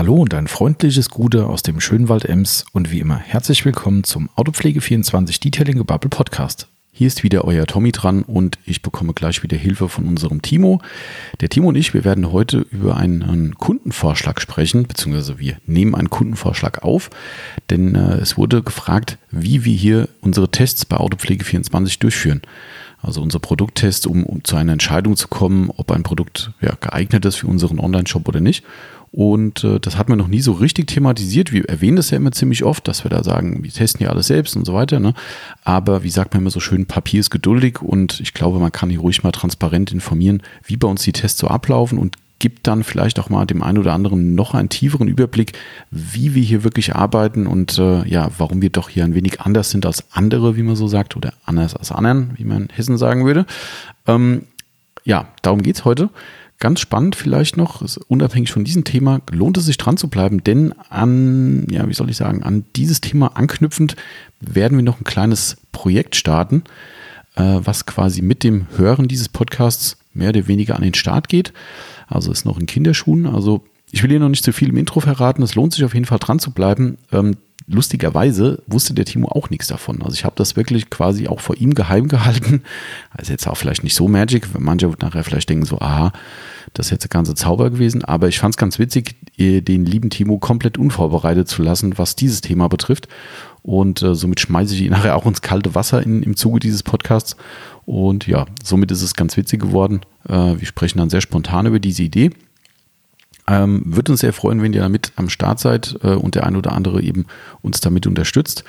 Hallo und ein freundliches Gute aus dem schönen Wald Ems und wie immer herzlich willkommen zum Autopflege24 Detailing Gebubble Podcast. Hier ist wieder euer Tommy dran und ich bekomme gleich wieder Hilfe von unserem Timo. Der Timo und ich, wir werden heute über einen, einen Kundenvorschlag sprechen, beziehungsweise wir nehmen einen Kundenvorschlag auf, denn äh, es wurde gefragt, wie wir hier unsere Tests bei Autopflege24 durchführen. Also unser Produkttest, um, um zu einer Entscheidung zu kommen, ob ein Produkt ja, geeignet ist für unseren Online-Shop oder nicht. Und äh, das hat man noch nie so richtig thematisiert. Wir erwähnen das ja immer ziemlich oft, dass wir da sagen, wir testen ja alles selbst und so weiter. Ne? Aber wie sagt man immer so schön, Papier ist geduldig und ich glaube, man kann hier ruhig mal transparent informieren, wie bei uns die Tests so ablaufen und gibt dann vielleicht auch mal dem einen oder anderen noch einen tieferen Überblick, wie wir hier wirklich arbeiten und äh, ja, warum wir doch hier ein wenig anders sind als andere, wie man so sagt, oder anders als anderen, wie man in Hessen sagen würde. Ähm, ja, darum geht's heute. Ganz spannend vielleicht noch, unabhängig von diesem Thema, lohnt es sich dran zu bleiben, denn an, ja, wie soll ich sagen, an dieses Thema anknüpfend werden wir noch ein kleines Projekt starten, äh, was quasi mit dem Hören dieses Podcasts mehr oder weniger an den Start geht. Also ist noch in Kinderschuhen. Also ich will hier noch nicht zu viel im Intro verraten. Es lohnt sich auf jeden Fall dran zu bleiben. Lustigerweise wusste der Timo auch nichts davon. Also ich habe das wirklich quasi auch vor ihm geheim gehalten. Also jetzt auch vielleicht nicht so magic. Manche nachher vielleicht denken so, aha, das ist jetzt der ganze Zauber gewesen. Aber ich fand es ganz witzig, den lieben Timo komplett unvorbereitet zu lassen, was dieses Thema betrifft. Und äh, somit schmeiße ich ihn nachher auch ins kalte Wasser in, im Zuge dieses Podcasts. Und ja, somit ist es ganz witzig geworden. Äh, wir sprechen dann sehr spontan über diese Idee. Ähm, Würde uns sehr freuen, wenn ihr damit am Start seid äh, und der ein oder andere eben uns damit unterstützt.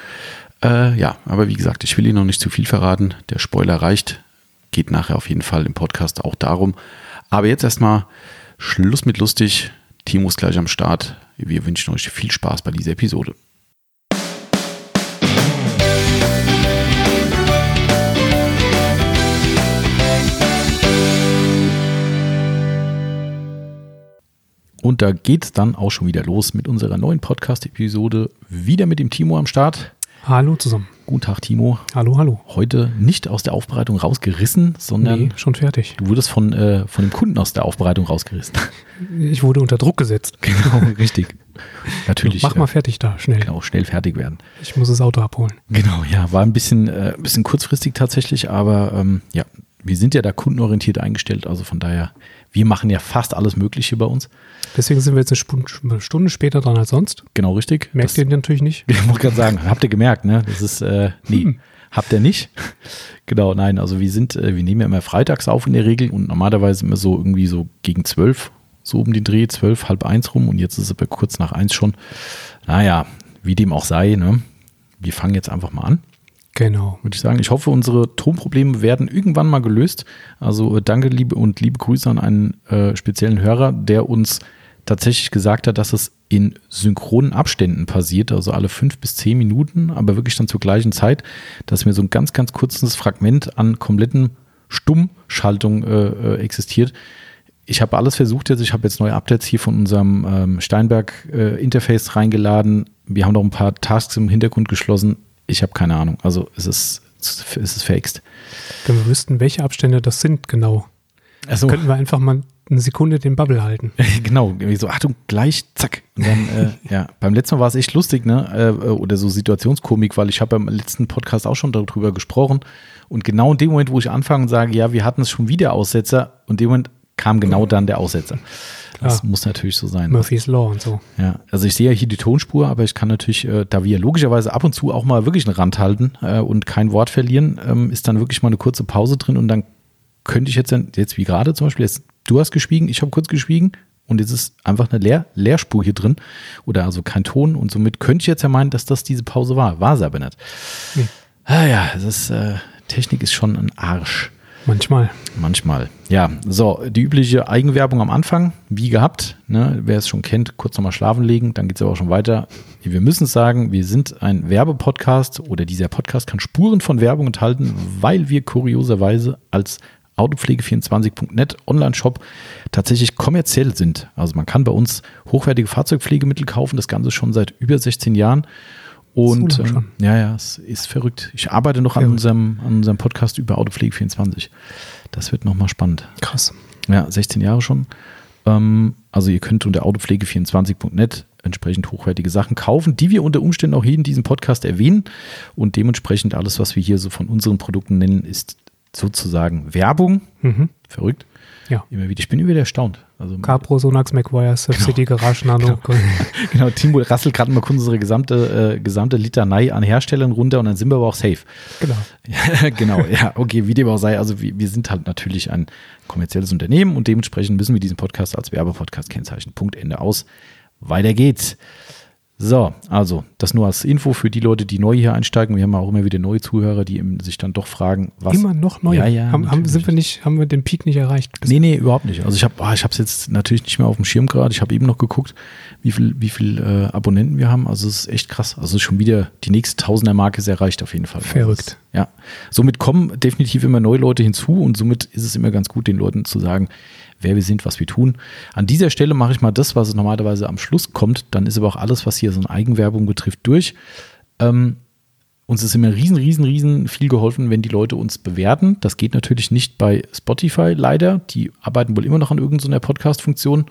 Äh, ja, aber wie gesagt, ich will Ihnen noch nicht zu viel verraten. Der Spoiler reicht. Geht nachher auf jeden Fall im Podcast auch darum. Aber jetzt erstmal Schluss mit lustig. Timo ist gleich am Start. Wir wünschen euch viel Spaß bei dieser Episode. Und da geht es dann auch schon wieder los mit unserer neuen Podcast-Episode. Wieder mit dem Timo am Start. Hallo zusammen. Guten Tag, Timo. Hallo, hallo. Heute nicht aus der Aufbereitung rausgerissen, sondern. Nee, schon fertig. Du wurdest von, äh, von dem Kunden aus der Aufbereitung rausgerissen. Ich wurde unter Druck gesetzt. Genau, richtig. Natürlich. Mach mal fertig da, schnell. Genau, schnell fertig werden. Ich muss das Auto abholen. Genau, ja, war ein bisschen, äh, ein bisschen kurzfristig tatsächlich, aber ähm, ja, wir sind ja da kundenorientiert eingestellt, also von daher, wir machen ja fast alles Mögliche bei uns. Deswegen sind wir jetzt eine Stunde später dran als sonst. Genau, richtig. Merkt das, ihr natürlich nicht? Ich wollte gerade sagen, habt ihr gemerkt, ne? Das ist, äh, nee, hm. habt ihr nicht. genau, nein, also wir sind, äh, wir nehmen ja immer freitags auf in der Regel und normalerweise immer so irgendwie so gegen zwölf, so um den Dreh, zwölf, halb eins rum und jetzt ist es aber kurz nach eins schon. Naja, wie dem auch sei, ne? Wir fangen jetzt einfach mal an. Genau. Würde ich sagen. Ich hoffe, unsere Tonprobleme werden irgendwann mal gelöst. Also äh, danke liebe und liebe Grüße an einen äh, speziellen Hörer, der uns tatsächlich gesagt hat, dass es in synchronen Abständen passiert, also alle fünf bis zehn Minuten, aber wirklich dann zur gleichen Zeit, dass mir so ein ganz, ganz kurzes Fragment an kompletten Stummschaltung äh, äh, existiert. Ich habe alles versucht jetzt, ich habe jetzt neue Updates hier von unserem ähm, Steinberg-Interface äh, reingeladen. Wir haben noch ein paar Tasks im Hintergrund geschlossen. Ich habe keine Ahnung. Also es ist, es ist verhext. Wenn wir wüssten, welche Abstände das sind, genau. Also, könnten wir einfach mal eine Sekunde den Bubble halten. genau, so Achtung, gleich, zack. Und dann, äh, ja, beim letzten Mal war es echt lustig, ne? Äh, oder so Situationskomik, weil ich habe beim letzten Podcast auch schon darüber gesprochen. Und genau in dem Moment, wo ich anfange und sage, ja, wir hatten es schon wieder Aussetzer, und in dem Moment kam genau dann der Aussetzer. Das ja. muss natürlich so sein. Murphy's Law und so. Ja, also ich sehe ja hier die Tonspur, aber ich kann natürlich, äh, da wir logischerweise ab und zu auch mal wirklich einen Rand halten äh, und kein Wort verlieren, ähm, ist dann wirklich mal eine kurze Pause drin und dann könnte ich jetzt, jetzt wie gerade zum Beispiel, jetzt, du hast geschwiegen, ich habe kurz geschwiegen und jetzt ist einfach eine Leer, Leerspur hier drin oder also kein Ton und somit könnte ich jetzt ja meinen, dass das diese Pause war. War es aber nicht. Nee. Ah ja, das ist, äh, Technik ist schon ein Arsch. Manchmal. Manchmal. Ja, so, die übliche Eigenwerbung am Anfang, wie gehabt. Ne, wer es schon kennt, kurz nochmal schlafen legen, dann geht es aber auch schon weiter. Wir müssen sagen, wir sind ein Werbepodcast oder dieser Podcast kann Spuren von Werbung enthalten, weil wir kurioserweise als Autopflege24.net Online-Shop tatsächlich kommerziell sind. Also man kann bei uns hochwertige Fahrzeugpflegemittel kaufen, das Ganze schon seit über 16 Jahren. Und so ähm, ja, ja, es ist verrückt. Ich arbeite noch an unserem, an unserem Podcast über Autopflege 24. Das wird nochmal spannend. Krass. Ja, 16 Jahre schon. Ähm, also ihr könnt unter autopflege24.net entsprechend hochwertige Sachen kaufen, die wir unter Umständen auch hier in diesem Podcast erwähnen. Und dementsprechend alles, was wir hier so von unseren Produkten nennen, ist sozusagen Werbung. Mhm. Verrückt. Ja. Immer wieder. Ich bin immer wieder erstaunt. Also, Capro, Sonax, McGuire, Subsidy, genau. Garage Nano. Genau, genau Timo rasselt gerade mal unsere gesamte, äh, gesamte Litanei an Herstellern runter und dann sind wir aber auch safe. Genau. Ja, genau, ja, okay, wie dem auch sei. Also wir, wir sind halt natürlich ein kommerzielles Unternehmen und dementsprechend müssen wir diesen Podcast als Werbepodcast kennzeichnen. Punkt, Ende aus. Weiter geht's. So, also das nur als Info für die Leute, die neu hier einsteigen. Wir haben auch immer wieder neue Zuhörer, die sich dann doch fragen, was. Immer noch neu. Ja, ja. Haben, haben, sind wir nicht, haben wir den Peak nicht erreicht? Nee, nee, überhaupt nicht. Also ich habe oh, ich es jetzt natürlich nicht mehr auf dem Schirm gerade. Ich habe eben noch geguckt, wie viel, wie viel äh, Abonnenten wir haben. Also es ist echt krass. Also schon wieder die nächste Tausender-Marke ist erreicht auf jeden Fall. Verrückt. ja. Somit kommen definitiv immer neue Leute hinzu und somit ist es immer ganz gut, den Leuten zu sagen, wer wir sind, was wir tun. An dieser Stelle mache ich mal das, was normalerweise am Schluss kommt. Dann ist aber auch alles, was hier so eine Eigenwerbung betrifft, durch. Ähm, uns ist immer riesen, riesen, riesen viel geholfen, wenn die Leute uns bewerten. Das geht natürlich nicht bei Spotify leider. Die arbeiten wohl immer noch an irgendeiner Podcast-Funktion.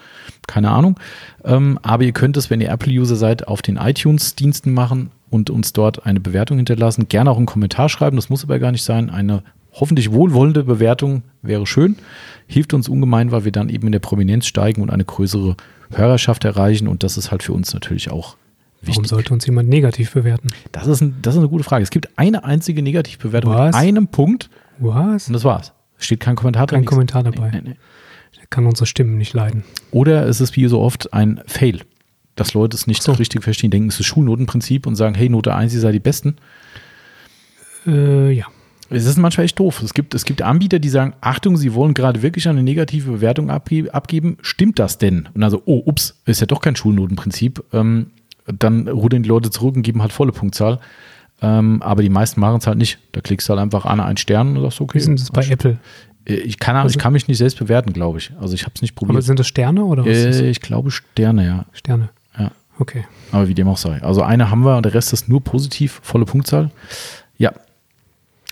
Keine Ahnung. Ähm, aber ihr könnt es, wenn ihr Apple-User seid, auf den iTunes-Diensten machen und uns dort eine Bewertung hinterlassen. Gerne auch einen Kommentar schreiben. Das muss aber gar nicht sein. Eine hoffentlich wohlwollende Bewertung wäre schön. Hilft uns ungemein, weil wir dann eben in der Prominenz steigen und eine größere Hörerschaft erreichen. Und das ist halt für uns natürlich auch wichtig. Warum sollte uns jemand negativ bewerten? Das ist, ein, das ist eine gute Frage. Es gibt eine einzige Negativbewertung Was? mit einem Punkt. Was? Und das war's. Steht kein Kommentar drin. Kein Kommentar dabei. Nee, nee, nee. Der kann unsere Stimmen nicht leiden. Oder es ist wie so oft ein Fail. Dass Leute es nicht so. richtig verstehen, denken, es ist Schulnotenprinzip und sagen, hey, Note 1, ihr seid die Besten. Äh, ja. Es ist manchmal echt doof. Es gibt, es gibt Anbieter, die sagen, Achtung, sie wollen gerade wirklich eine negative Bewertung abgeben. Stimmt das denn? Und also, oh, ups, ist ja doch kein Schulnotenprinzip. Ähm, dann rudern die Leute zurück und geben halt volle Punktzahl. Ähm, aber die meisten machen es halt nicht. Da klickst du halt einfach an einen Stern und sagst, okay. Wie sind das bei Apple? Äh, ich kann, also, ich kann mich nicht selbst bewerten, glaube ich. Also ich habe es nicht probiert. Aber sind das Sterne oder was? Äh, ich glaube Sterne, ja. Sterne. Ja. Okay. Aber wie dem auch sei. Also eine haben wir und der Rest ist nur positiv, volle Punktzahl. Ja,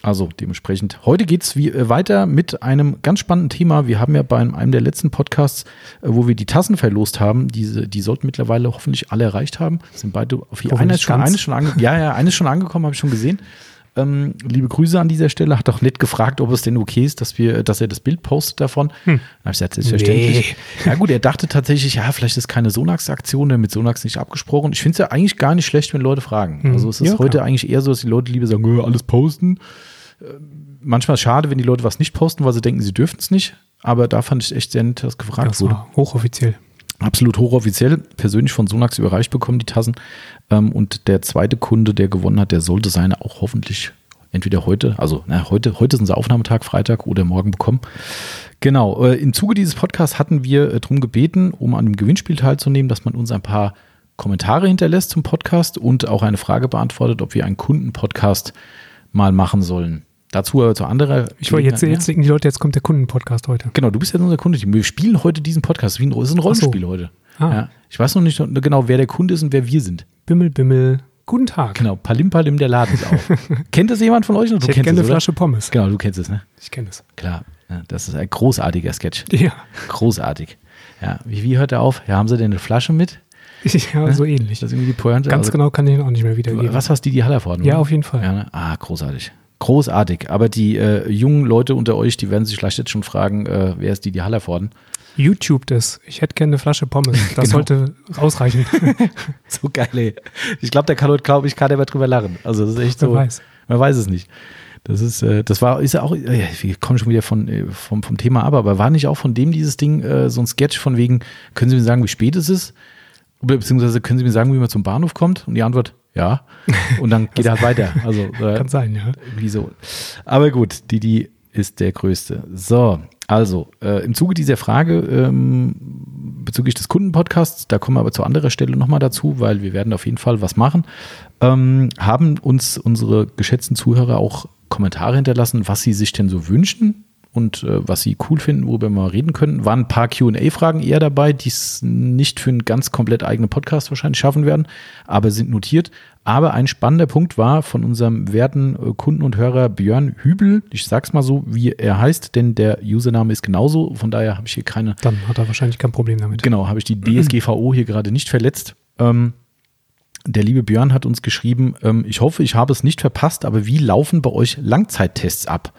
also dementsprechend. Heute geht es äh, weiter mit einem ganz spannenden Thema. Wir haben ja bei einem, der letzten Podcasts, äh, wo wir die Tassen verlost haben, diese, die sollten mittlerweile hoffentlich alle erreicht haben. Sind beide auf hier. Eine ist schon, eine schon ange ja, ja, eine ist schon angekommen, habe ich schon gesehen. Ähm, liebe Grüße an dieser Stelle. Hat auch nett gefragt, ob es denn okay ist, dass wir, dass er das Bild postet davon. Hm. Dann habe ich gesagt, selbstverständlich. Nee. Ja gut, er dachte tatsächlich, ja, vielleicht ist keine Sonax-Aktion, mit Sonax nicht abgesprochen. Ich finde es ja eigentlich gar nicht schlecht, wenn Leute fragen. Hm. Also es ist ja, heute klar. eigentlich eher so, dass die Leute lieber sagen, alles posten. Äh, manchmal schade, wenn die Leute was nicht posten, weil sie denken, sie dürfen es nicht. Aber da fand ich echt sehr nett, dass gefragt das wurde. Hochoffiziell. Absolut hochoffiziell, persönlich von Sonax überreicht bekommen, die Tassen. Ähm, und der zweite Kunde, der gewonnen hat, der sollte seine auch hoffentlich entweder heute, also na, heute, heute ist unser Aufnahmetag, Freitag oder morgen bekommen. Genau, äh, im Zuge dieses Podcasts hatten wir äh, darum gebeten, um an dem Gewinnspiel teilzunehmen, dass man uns ein paar Kommentare hinterlässt zum Podcast und auch eine Frage beantwortet, ob wir einen Kundenpodcast mal machen sollen. Dazu aber zu anderer. Ich wollte jetzt, jetzt denken die Leute, jetzt kommt der Kundenpodcast heute. Genau, du bist ja unser Kunde. Wir spielen heute diesen Podcast. Wie ein, ist ein Rollenspiel so. heute. Ah. Ja. Ich weiß noch nicht genau, wer der Kunde ist und wer wir sind. Bimmel, Bimmel. Guten Tag. Genau, Palim Palim, der Laden ist auf. Kennt das jemand von euch? Du ich kennst eine Flasche Pommes. Genau, du kennst es, ne? Ich kenne es. Klar, ja, das ist ein großartiger Sketch. Ja. Großartig. Ja, wie, wie hört er auf? Ja, haben Sie denn eine Flasche mit? Ja, ne? so ähnlich. Das ist irgendwie die Pointe. Ganz also, genau kann ich ihn auch nicht mehr wiedergeben. Was war's, die, die Hallerforden? Ja, auf jeden Fall. Ja, ne? Ah, großartig. Großartig. Aber die äh, jungen Leute unter euch, die werden sich vielleicht jetzt schon fragen, äh, wer ist die, die Hallervorden? YouTube das. Ich hätte gerne eine Flasche Pommes. Das genau. sollte ausreichen. so geil, ey. Ich glaube, der kann heute, glaube ich, gerade aber drüber lachen. Also, das ist echt so. Wer weiß. Man weiß es nicht. Das ist, äh, das war, ist ja auch, äh, wir kommen schon wieder von, äh, vom, vom Thema ab, aber war nicht auch von dem dieses Ding äh, so ein Sketch von wegen, können Sie mir sagen, wie spät es ist? Beziehungsweise können Sie mir sagen, wie man zum Bahnhof kommt? Und die Antwort, ja. Und dann geht er halt weiter. Also, äh, Kann sein, ja. Wieso? Aber gut, Didi ist der Größte. So, also, äh, im Zuge dieser Frage ähm, bezüglich des Kundenpodcasts, da kommen wir aber zu anderer Stelle nochmal dazu, weil wir werden auf jeden Fall was machen, ähm, haben uns unsere geschätzten Zuhörer auch Kommentare hinterlassen, was sie sich denn so wünschen und äh, was sie cool finden, worüber wir mal reden können. Waren ein paar QA-Fragen eher dabei, die es nicht für einen ganz komplett eigenen Podcast wahrscheinlich schaffen werden, aber sind notiert. Aber ein spannender Punkt war von unserem werten äh, Kunden und Hörer Björn Hübel. Ich sag's mal so, wie er heißt, denn der Username ist genauso. Von daher habe ich hier keine. Dann hat er wahrscheinlich kein Problem damit. Genau, habe ich die DSGVO hier gerade nicht verletzt. Ähm, der liebe Björn hat uns geschrieben, ähm, ich hoffe, ich habe es nicht verpasst, aber wie laufen bei euch Langzeittests ab?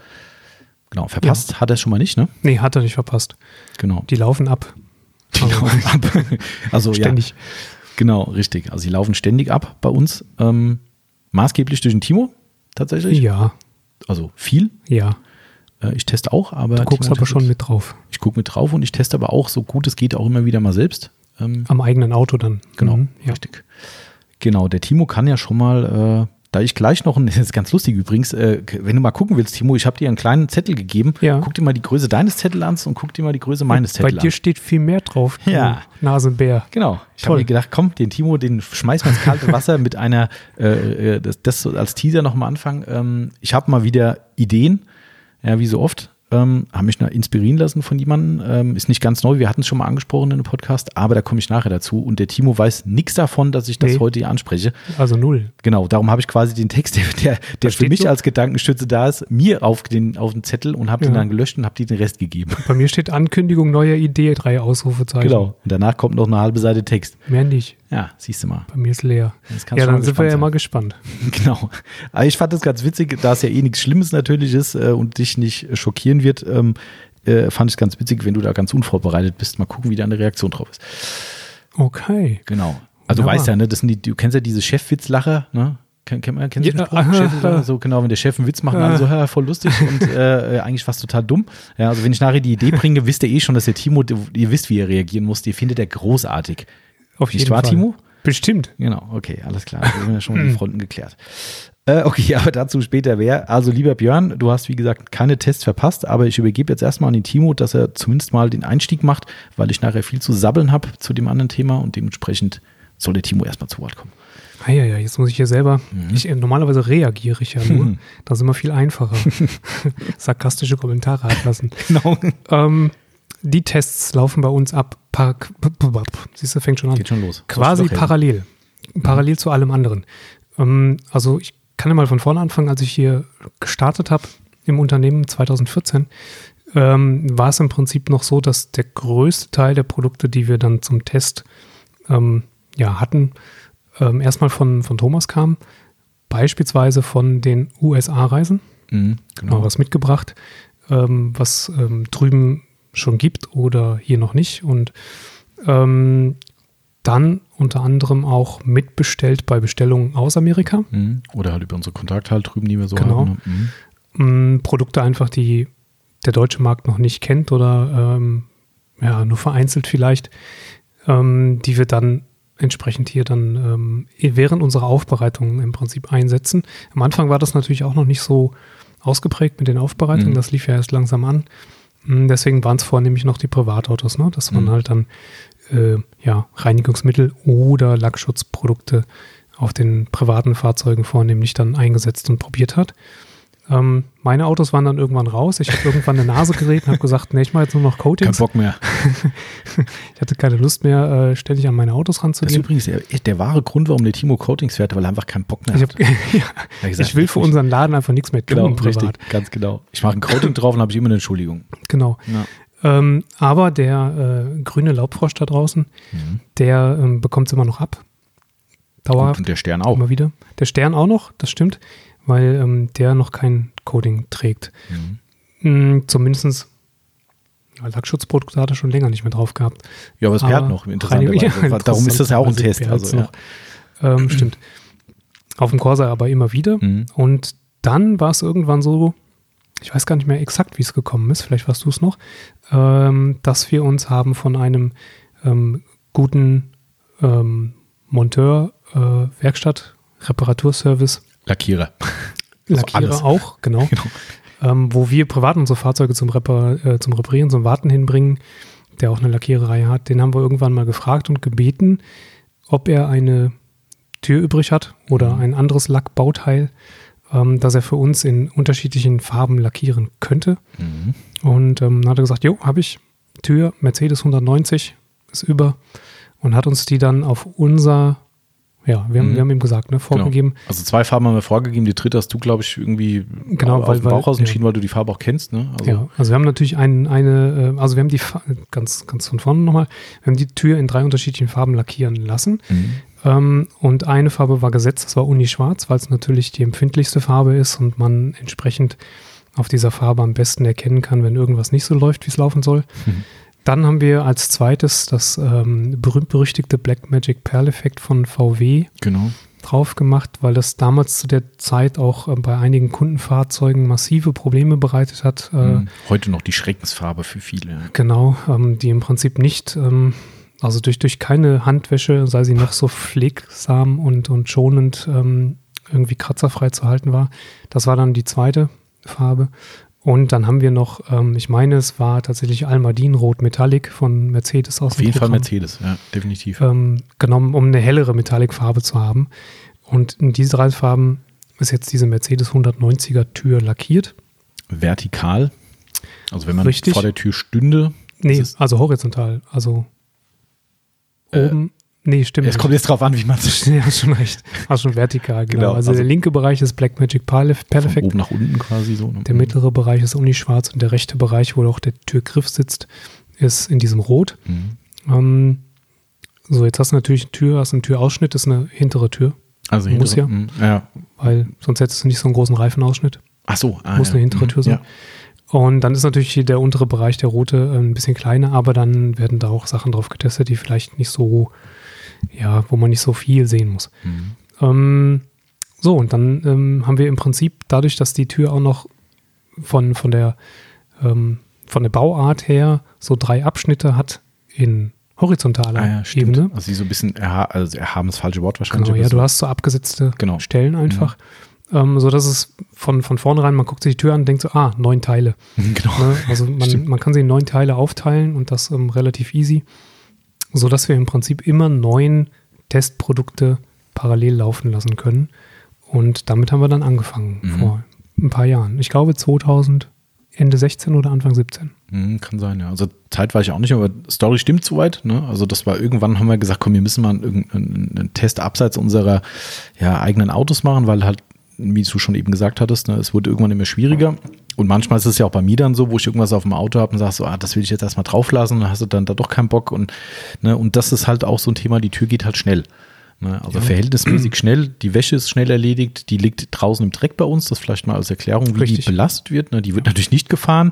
Genau, verpasst ja. hat er es schon mal nicht, ne? Nee, hat er nicht verpasst. Genau. Die laufen ab. Die also, laufen ab. also ständig. Ja, genau, richtig. Also sie laufen ständig ab bei uns. Ähm, maßgeblich durch den Timo, tatsächlich. Ja. Also viel. Ja. Äh, ich teste auch, aber. Du guckst aber schon mit drauf. Ich gucke mit drauf und ich teste aber auch, so gut es geht, auch immer wieder mal selbst. Ähm, Am eigenen Auto dann. Genau, mhm, ja. richtig. Genau, der Timo kann ja schon mal äh, da ich gleich noch, ein, das ist ganz lustig übrigens, äh, wenn du mal gucken willst, Timo, ich habe dir einen kleinen Zettel gegeben. Ja. Guck dir mal die Größe deines Zettels an und guck dir mal die Größe meines Zettels an. Bei dir steht viel mehr drauf, ja. Nasenbär. Genau. Ich habe mir gedacht, komm, den Timo, den schmeiß mal ins kalte Wasser mit einer, äh, äh das, das als Teaser nochmal anfangen. Ähm, ich habe mal wieder Ideen, ja, wie so oft ähm, habe mich inspirieren lassen von jemandem. Ähm, ist nicht ganz neu, wir hatten es schon mal angesprochen in einem Podcast, aber da komme ich nachher dazu. Und der Timo weiß nichts davon, dass ich das nee. heute hier anspreche. Also null. Genau, darum habe ich quasi den Text, der, der, der für mich so? als Gedankenstütze da ist, mir auf den, auf den Zettel und habe ja. den dann gelöscht und habe dir den Rest gegeben. Bei mir steht Ankündigung neuer Idee, drei Ausrufezeichen. Genau. Und danach kommt noch eine halbe Seite Text. Mehr nicht. Ja, siehst du mal. Bei mir ist leer. Ja, dann sind wir ja mal gespannt. Genau. Aber ich fand das ganz witzig, da es ja eh nichts Schlimmes natürlich ist äh, und dich nicht schockieren wird, ähm, äh, fand ich es ganz witzig, wenn du da ganz unvorbereitet bist. Mal gucken, wie deine Reaktion drauf ist. Okay. Genau. Also du weißt ja, ne, das sind die, du kennst ja diese Chefwitzlacher, ne? Kennt, kennt man, kennst du ja, den Spruch? so genau, wenn der Chef einen Witz macht, dann so, ja, voll lustig und äh, äh eigentlich fast total dumm. Ja, also wenn ich nachher die Idee bringe, wisst ihr eh schon, dass der Timo, ihr wisst, wie er reagieren muss, ihr findet er großartig. Auf jeden Nicht wahr, Fall. Timo? Bestimmt. Genau, okay, alles klar. Da sind wir schon die Fronten geklärt. Äh, okay, aber dazu später mehr. Also, lieber Björn, du hast wie gesagt keine Tests verpasst, aber ich übergebe jetzt erstmal an den Timo, dass er zumindest mal den Einstieg macht, weil ich nachher viel zu sabbeln habe zu dem anderen Thema und dementsprechend soll der Timo erstmal zu Wort kommen. Ah, ja, ja, jetzt muss ich hier selber. Mhm. Ich, normalerweise reagiere ich ja nur. Das ist immer viel einfacher. Sarkastische Kommentare ablassen. Genau. Ähm, die Tests laufen bei uns ab. Siehst du, fängt schon an. Geht schon los. Quasi parallel. Mhm. Parallel zu allem anderen. Ähm, also ich kann ja mal von vorne anfangen. Als ich hier gestartet habe im Unternehmen 2014, ähm, war es im Prinzip noch so, dass der größte Teil der Produkte, die wir dann zum Test ähm, ja, hatten, ähm, erstmal von, von Thomas kam. Beispielsweise von den USA-Reisen. Mhm, genau. Mal was mitgebracht, ähm, was ähm, drüben schon gibt oder hier noch nicht. Und ähm, dann unter anderem auch mitbestellt bei Bestellungen aus Amerika. Mhm. Oder halt über unsere Kontakte halt drüben, die wir so genau. haben. Ne? Mhm. Mm, Produkte einfach, die der deutsche Markt noch nicht kennt oder ähm, ja, nur vereinzelt vielleicht, ähm, die wir dann entsprechend hier dann ähm, während unserer Aufbereitung im Prinzip einsetzen. Am Anfang war das natürlich auch noch nicht so ausgeprägt mit den Aufbereitungen, mhm. das lief ja erst langsam an. Hm, deswegen waren es vornehmlich noch die Privatautos, ne? dass man mhm. halt dann äh, ja, Reinigungsmittel oder Lackschutzprodukte auf den privaten Fahrzeugen vornehmlich dann eingesetzt und probiert hat. Ähm, meine Autos waren dann irgendwann raus. Ich habe irgendwann eine Nase gerät und habe gesagt, nee, ich mache jetzt nur noch Coatings. Kein Bock mehr. ich hatte keine Lust mehr, äh, ständig an meine Autos ranzugehen. Das ist übrigens der, der, wahre Grund, warum der Timo Coatings fährt, weil er einfach keinen Bock mehr hat. Ich, hab, ja, gesagt, ich will für unseren Laden einfach nichts mehr tun genau, privat. Richtig, ganz genau. Ich mache ein Coating drauf und habe ich immer eine Entschuldigung. Genau. Ja. Ähm, aber der äh, grüne Laubfrosch da draußen, mhm. der ähm, bekommt es immer noch ab. Dauerhaft. Und der Stern auch. Immer wieder. Der Stern auch noch, das stimmt weil ähm, der noch kein Coding trägt. Mhm. Mm, Zumindest Lackschutzprodukte hat er schon länger nicht mehr drauf gehabt. Ja, aber es perlt noch, interessanterweise. Ja, Darum ist das ja auch ein Test. Also, ja. ähm, stimmt. Auf dem Corsa aber immer wieder. Mhm. Und dann war es irgendwann so, ich weiß gar nicht mehr exakt, wie es gekommen ist, vielleicht weißt du es noch, ähm, dass wir uns haben von einem ähm, guten ähm, Monteur, äh, Werkstatt, Reparaturservice Lackierer. Lackierer also auch, genau. genau. Ähm, wo wir privat unsere Fahrzeuge zum, Repar äh, zum Reparieren, zum Warten hinbringen, der auch eine Lackiererei hat, den haben wir irgendwann mal gefragt und gebeten, ob er eine Tür übrig hat oder mhm. ein anderes Lackbauteil, ähm, dass er für uns in unterschiedlichen Farben lackieren könnte. Mhm. Und ähm, dann hat er gesagt, jo, habe ich. Tür, Mercedes 190, ist über. Und hat uns die dann auf unser, ja, wir haben, Mhm. wir haben ihm gesagt, ne, vorgegeben. Genau. Also zwei Farben haben wir vorgegeben, die dritte hast du, glaube ich, irgendwie Genau, aus weil- dem Bauch weil- entschieden, ja. weil du die Farbe auch kennst. Ne? Also, Ja, also wir haben natürlich ein, eine, äh, also wir haben die, ganz, ganz von vorne nochmal, wir haben die Tür in drei unterschiedlichen Farben lackieren lassen. Mhm. Ähm, und eine Farbe war gesetzt, das war Uni-Schwarz, weil es natürlich die empfindlichste Farbe ist und man entsprechend auf dieser Farbe am besten erkennen kann, wenn irgendwas nicht so läuft, wie es laufen soll. Mhm. Dann haben wir als zweites das ähm, berühmt-berüchtigte Blackmagic Pearl-Effekt von VW Genau. drauf gemacht, weil das damals zu der Zeit auch äh, bei einigen Kundenfahrzeugen massive Probleme bereitet hat. Äh, Mhm. Heute noch die Schreckensfarbe für viele. Genau, ähm, die im Prinzip nicht, ähm, also durch, durch keine Handwäsche, sei sie noch so pflegsam und, und schonend ähm, irgendwie kratzerfrei zu halten war. Das war dann die zweite Farbe. Und dann haben wir noch, ähm, ich meine, es war tatsächlich Almadin Rot Metallic von Mercedes aus Auf jeden Fall Mercedes, ja, definitiv. ähm, genommen, um eine hellere Metallic-Farbe zu haben. Und in diese drei Farben ist jetzt diese Mercedes 190er Tür lackiert. Vertikal. Also wenn man Richtig. vor der Tür stünde. Nee, also horizontal. Also Äh, oben. Nee, stimmt. Es nicht. kommt jetzt drauf an, wie man es Ja, hast schon recht. Hast schon vertikal, genau. Genau, also, also- der linke Bereich ist Blackmagic Pearl von Perfect, oben nach unten quasi so. ne? der mittlere Bereich ist Unischwarz und der rechte Bereich, wo auch der Türgriff sitzt, ist in diesem Rot. Mhm. Ähm, so, jetzt hast du natürlich eine Tür, hast einen Türausschnitt, das ist eine hintere Tür, Also Muss hintere- ja. Mhm. ja. weil sonst hättest du nicht so einen großen Reifenausschnitt. Ach so. Ah, Muss ja. eine hintere Mhm. Tür sein. Ja. Und dann ist natürlich der untere Bereich, der rote, äh, ein bisschen kleiner, aber dann werden da auch Sachen drauf getestet, die vielleicht nicht so, ja, wo man nicht so viel sehen muss. Mhm. Ähm, so, und dann ähm, haben wir im Prinzip dadurch, dass die Tür auch noch von, von, der, ähm, von der Bauart her so drei Abschnitte hat in horizontaler Ah, ja. Ebene. Also sie so ein bisschen erha also erhaben das falsche Wort wahrscheinlich. Genau, ja, so- du hast so abgesetzte Genau. Stellen einfach. Ähm, so dass es von, von vornherein, man guckt sich die Tür an und denkt so, ah, neun Teile. genau. Ne? Also man, man kann sie in neun Teile aufteilen und das ähm, relativ easy, sodass wir im Prinzip immer neun Testprodukte parallel laufen lassen können. Und damit haben wir dann angefangen Mhm. vor ein paar Jahren. Ich glaube 2000, Ende 16 oder Anfang 17. Mhm, kann sein, ja. Also Zeit war ich auch nicht, aber Story stimmt soweit. Ne? Also das war irgendwann haben wir gesagt, komm, wir müssen mal irgendeinen einen Test abseits unserer ja, eigenen Autos machen, weil halt, wie du schon eben gesagt hattest, ne, es wurde irgendwann immer schwieriger. Und manchmal ist es ja auch bei mir dann so, wo ich irgendwas auf dem Auto habe und sage so, ah, das will ich jetzt erstmal drauflassen, und dann hast du dann da doch keinen Bock. Und, ne, und das ist halt auch so ein Thema, die Tür geht halt schnell. Ne? Also verhältnismäßig schnell, die Wäsche ist schnell erledigt, die liegt draußen im Dreck bei uns, das vielleicht mal als Erklärung, wie Richtig. die belastet wird. Ne? Die wird natürlich nicht gefahren.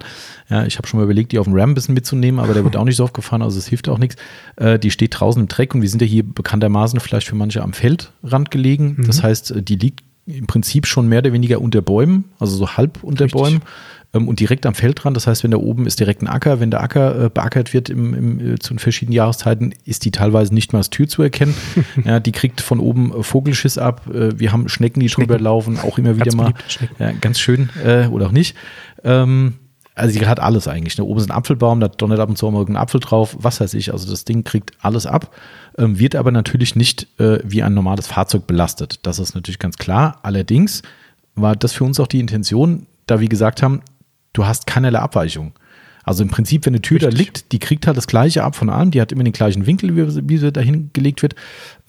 Ja, ich habe schon mal überlegt, die auf dem Ram ein bisschen mitzunehmen, aber der wird auch nicht so oft gefahren, also es hilft auch nichts. Äh, die steht draußen im Dreck und wir sind ja hier bekanntermaßen vielleicht für manche am Feldrand gelegen. Mhm. Das heißt, äh, die liegt im Prinzip schon mehr oder weniger unter Bäumen, also so halb unter Richtig. Bäumen ähm, und direkt am Feldrand. Das heißt, wenn da oben ist direkt ein Acker, wenn der Acker äh, beackert wird im, im, äh, zu den verschiedenen Jahreszeiten, ist die teilweise nicht mehr als Tür zu erkennen. ja, die kriegt von oben äh, Vogelschiss ab. Äh, wir haben Schnecken, die drüber Schnecken. laufen, auch immer wieder Ganz mal. Ja, ganz schön äh, oder auch nicht. Ähm, also die hat alles eigentlich. Ne? Oben ist ein Apfelbaum, da donnert ab und zu mal irgendein Apfel drauf, was weiß ich. Also das Ding kriegt alles ab, ähm, wird aber natürlich nicht äh, wie ein normales Fahrzeug belastet. Das ist natürlich ganz klar. Allerdings war das für uns auch die Intention, da wir gesagt haben, du hast keinerlei Abweichung. Also im Prinzip, wenn eine Tür da Richtig. liegt, die kriegt halt das gleiche ab von allem, die hat immer den gleichen Winkel, wie, sie- wie sie dahin gelegt wird.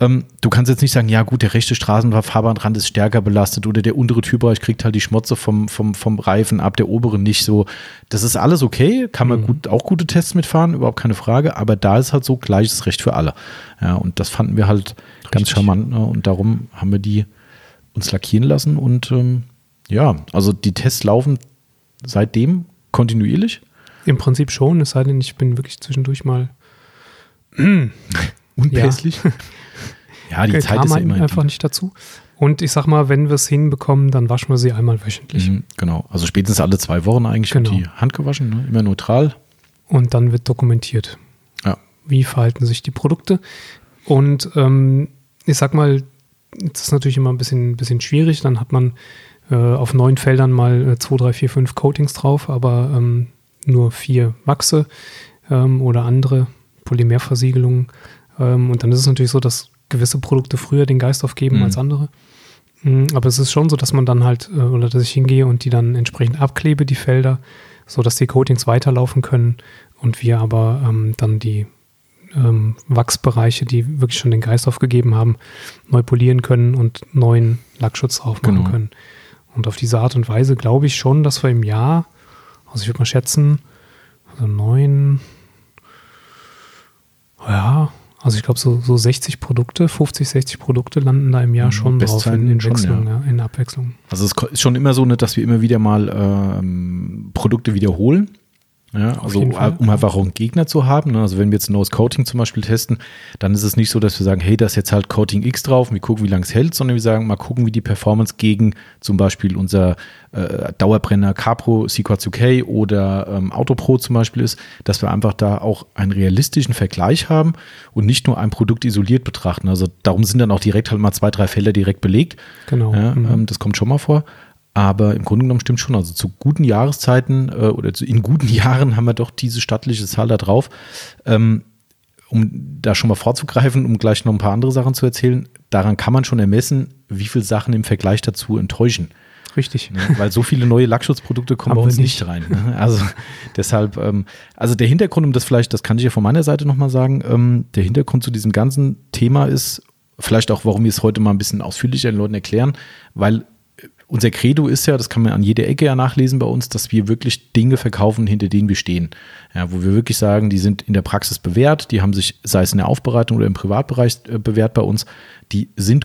Ähm, du kannst jetzt nicht sagen, ja gut, der rechte Straßenfahrbahnrand ist stärker belastet oder der untere Türbereich kriegt halt die Schmotze vom, vom, vom Reifen ab, der obere nicht so. Das ist alles okay, kann Mhm. man gut, auch gute Tests mitfahren, überhaupt keine Frage, aber da ist halt so gleiches Recht für alle. Ja, und das fanden wir halt ganz Richtig. charmant ne? und darum haben wir die uns lackieren lassen und ähm, ja, also die Tests laufen seitdem kontinuierlich. Im Prinzip schon, es sei denn, ich bin wirklich zwischendurch mal Unpässlich. Ja, die äh, Zeit ist ja immer einfach nicht dazu. Und ich sag mal, wenn wir es hinbekommen, dann waschen wir sie einmal wöchentlich. Mhm, genau. Also spätestens alle zwei Wochen eigentlich Genau. wird die Hand gewaschen, ne? immer neutral. Und dann wird dokumentiert, Ja. wie verhalten sich die Produkte. Und ähm, ich sag mal, das ist natürlich immer ein bisschen, bisschen schwierig. Dann hat man äh, auf neun Feldern mal äh, zwei, drei, vier, fünf Coatings drauf, aber ähm, nur vier Wachse ähm, oder andere Polymerversiegelungen. Ähm, und dann ist es natürlich so, dass gewisse Produkte früher den Geist aufgeben Mhm. als andere. Mhm, aber es ist schon so, dass man dann halt, äh, oder dass ich hingehe und die dann entsprechend abklebe, die Felder, sodass die Coatings weiterlaufen können und wir aber ähm, dann die ähm, Wachsbereiche, die wirklich schon den Geist aufgegeben haben, neu polieren können und neuen Lackschutz drauf machen Genau. können. Und auf diese Art und Weise glaube ich schon, dass wir im Jahr, also ich würde mal schätzen, also neun, ja, also ich glaube so, so 60 Produkte, 50, 60 Produkte landen da im Jahr Mhm, schon drauf Bestzeiten in, in Wechselung, ja. ja. in Abwechslung. Also es ist schon immer so, ne, dass wir immer wieder mal ähm, Produkte wiederholen. Ja, also um einfach auch einen Gegner zu haben. Ne? Also wenn wir jetzt ein neues Coating zum Beispiel testen, dann ist es nicht so, dass wir sagen, hey, da ist jetzt halt Coating X drauf wir gucken, wie lange es hält, sondern wir sagen, mal gucken, wie die Performance gegen zum Beispiel unser äh, Dauerbrenner Capro CQ2K oder ähm, Autopro zum Beispiel ist, dass wir einfach da auch einen realistischen Vergleich haben und nicht nur ein Produkt isoliert betrachten. Also darum sind dann auch direkt halt mal zwei, drei Felder direkt belegt. Genau. Ja, Mhm. ähm, das kommt schon mal vor. Aber im Grunde genommen stimmt schon. Also zu guten Jahreszeiten äh, oder zu, in guten Jahren haben wir doch diese stattliche Zahl da drauf. Ähm, um da schon mal vorzugreifen, um gleich noch ein paar andere Sachen zu erzählen, daran kann man schon ermessen, wie viele Sachen im Vergleich dazu enttäuschen. Richtig. Ne? Weil so viele neue Lackschutzprodukte kommen Aber bei uns nicht. rein. Ne? Also deshalb, ähm, also der Hintergrund, um das vielleicht, das kann ich ja von meiner Seite nochmal sagen, ähm, der Hintergrund zu diesem ganzen Thema ist, vielleicht auch, warum wir es heute mal ein bisschen ausführlicher den Leuten erklären, weil unser Credo ist ja, das kann man an jeder Ecke ja nachlesen bei uns, dass wir wirklich Dinge verkaufen, hinter denen wir stehen. Ja, wo wir wirklich sagen, die sind in der Praxis bewährt, die haben sich, sei es in der Aufbereitung oder im Privatbereich äh, bewährt bei uns, die sind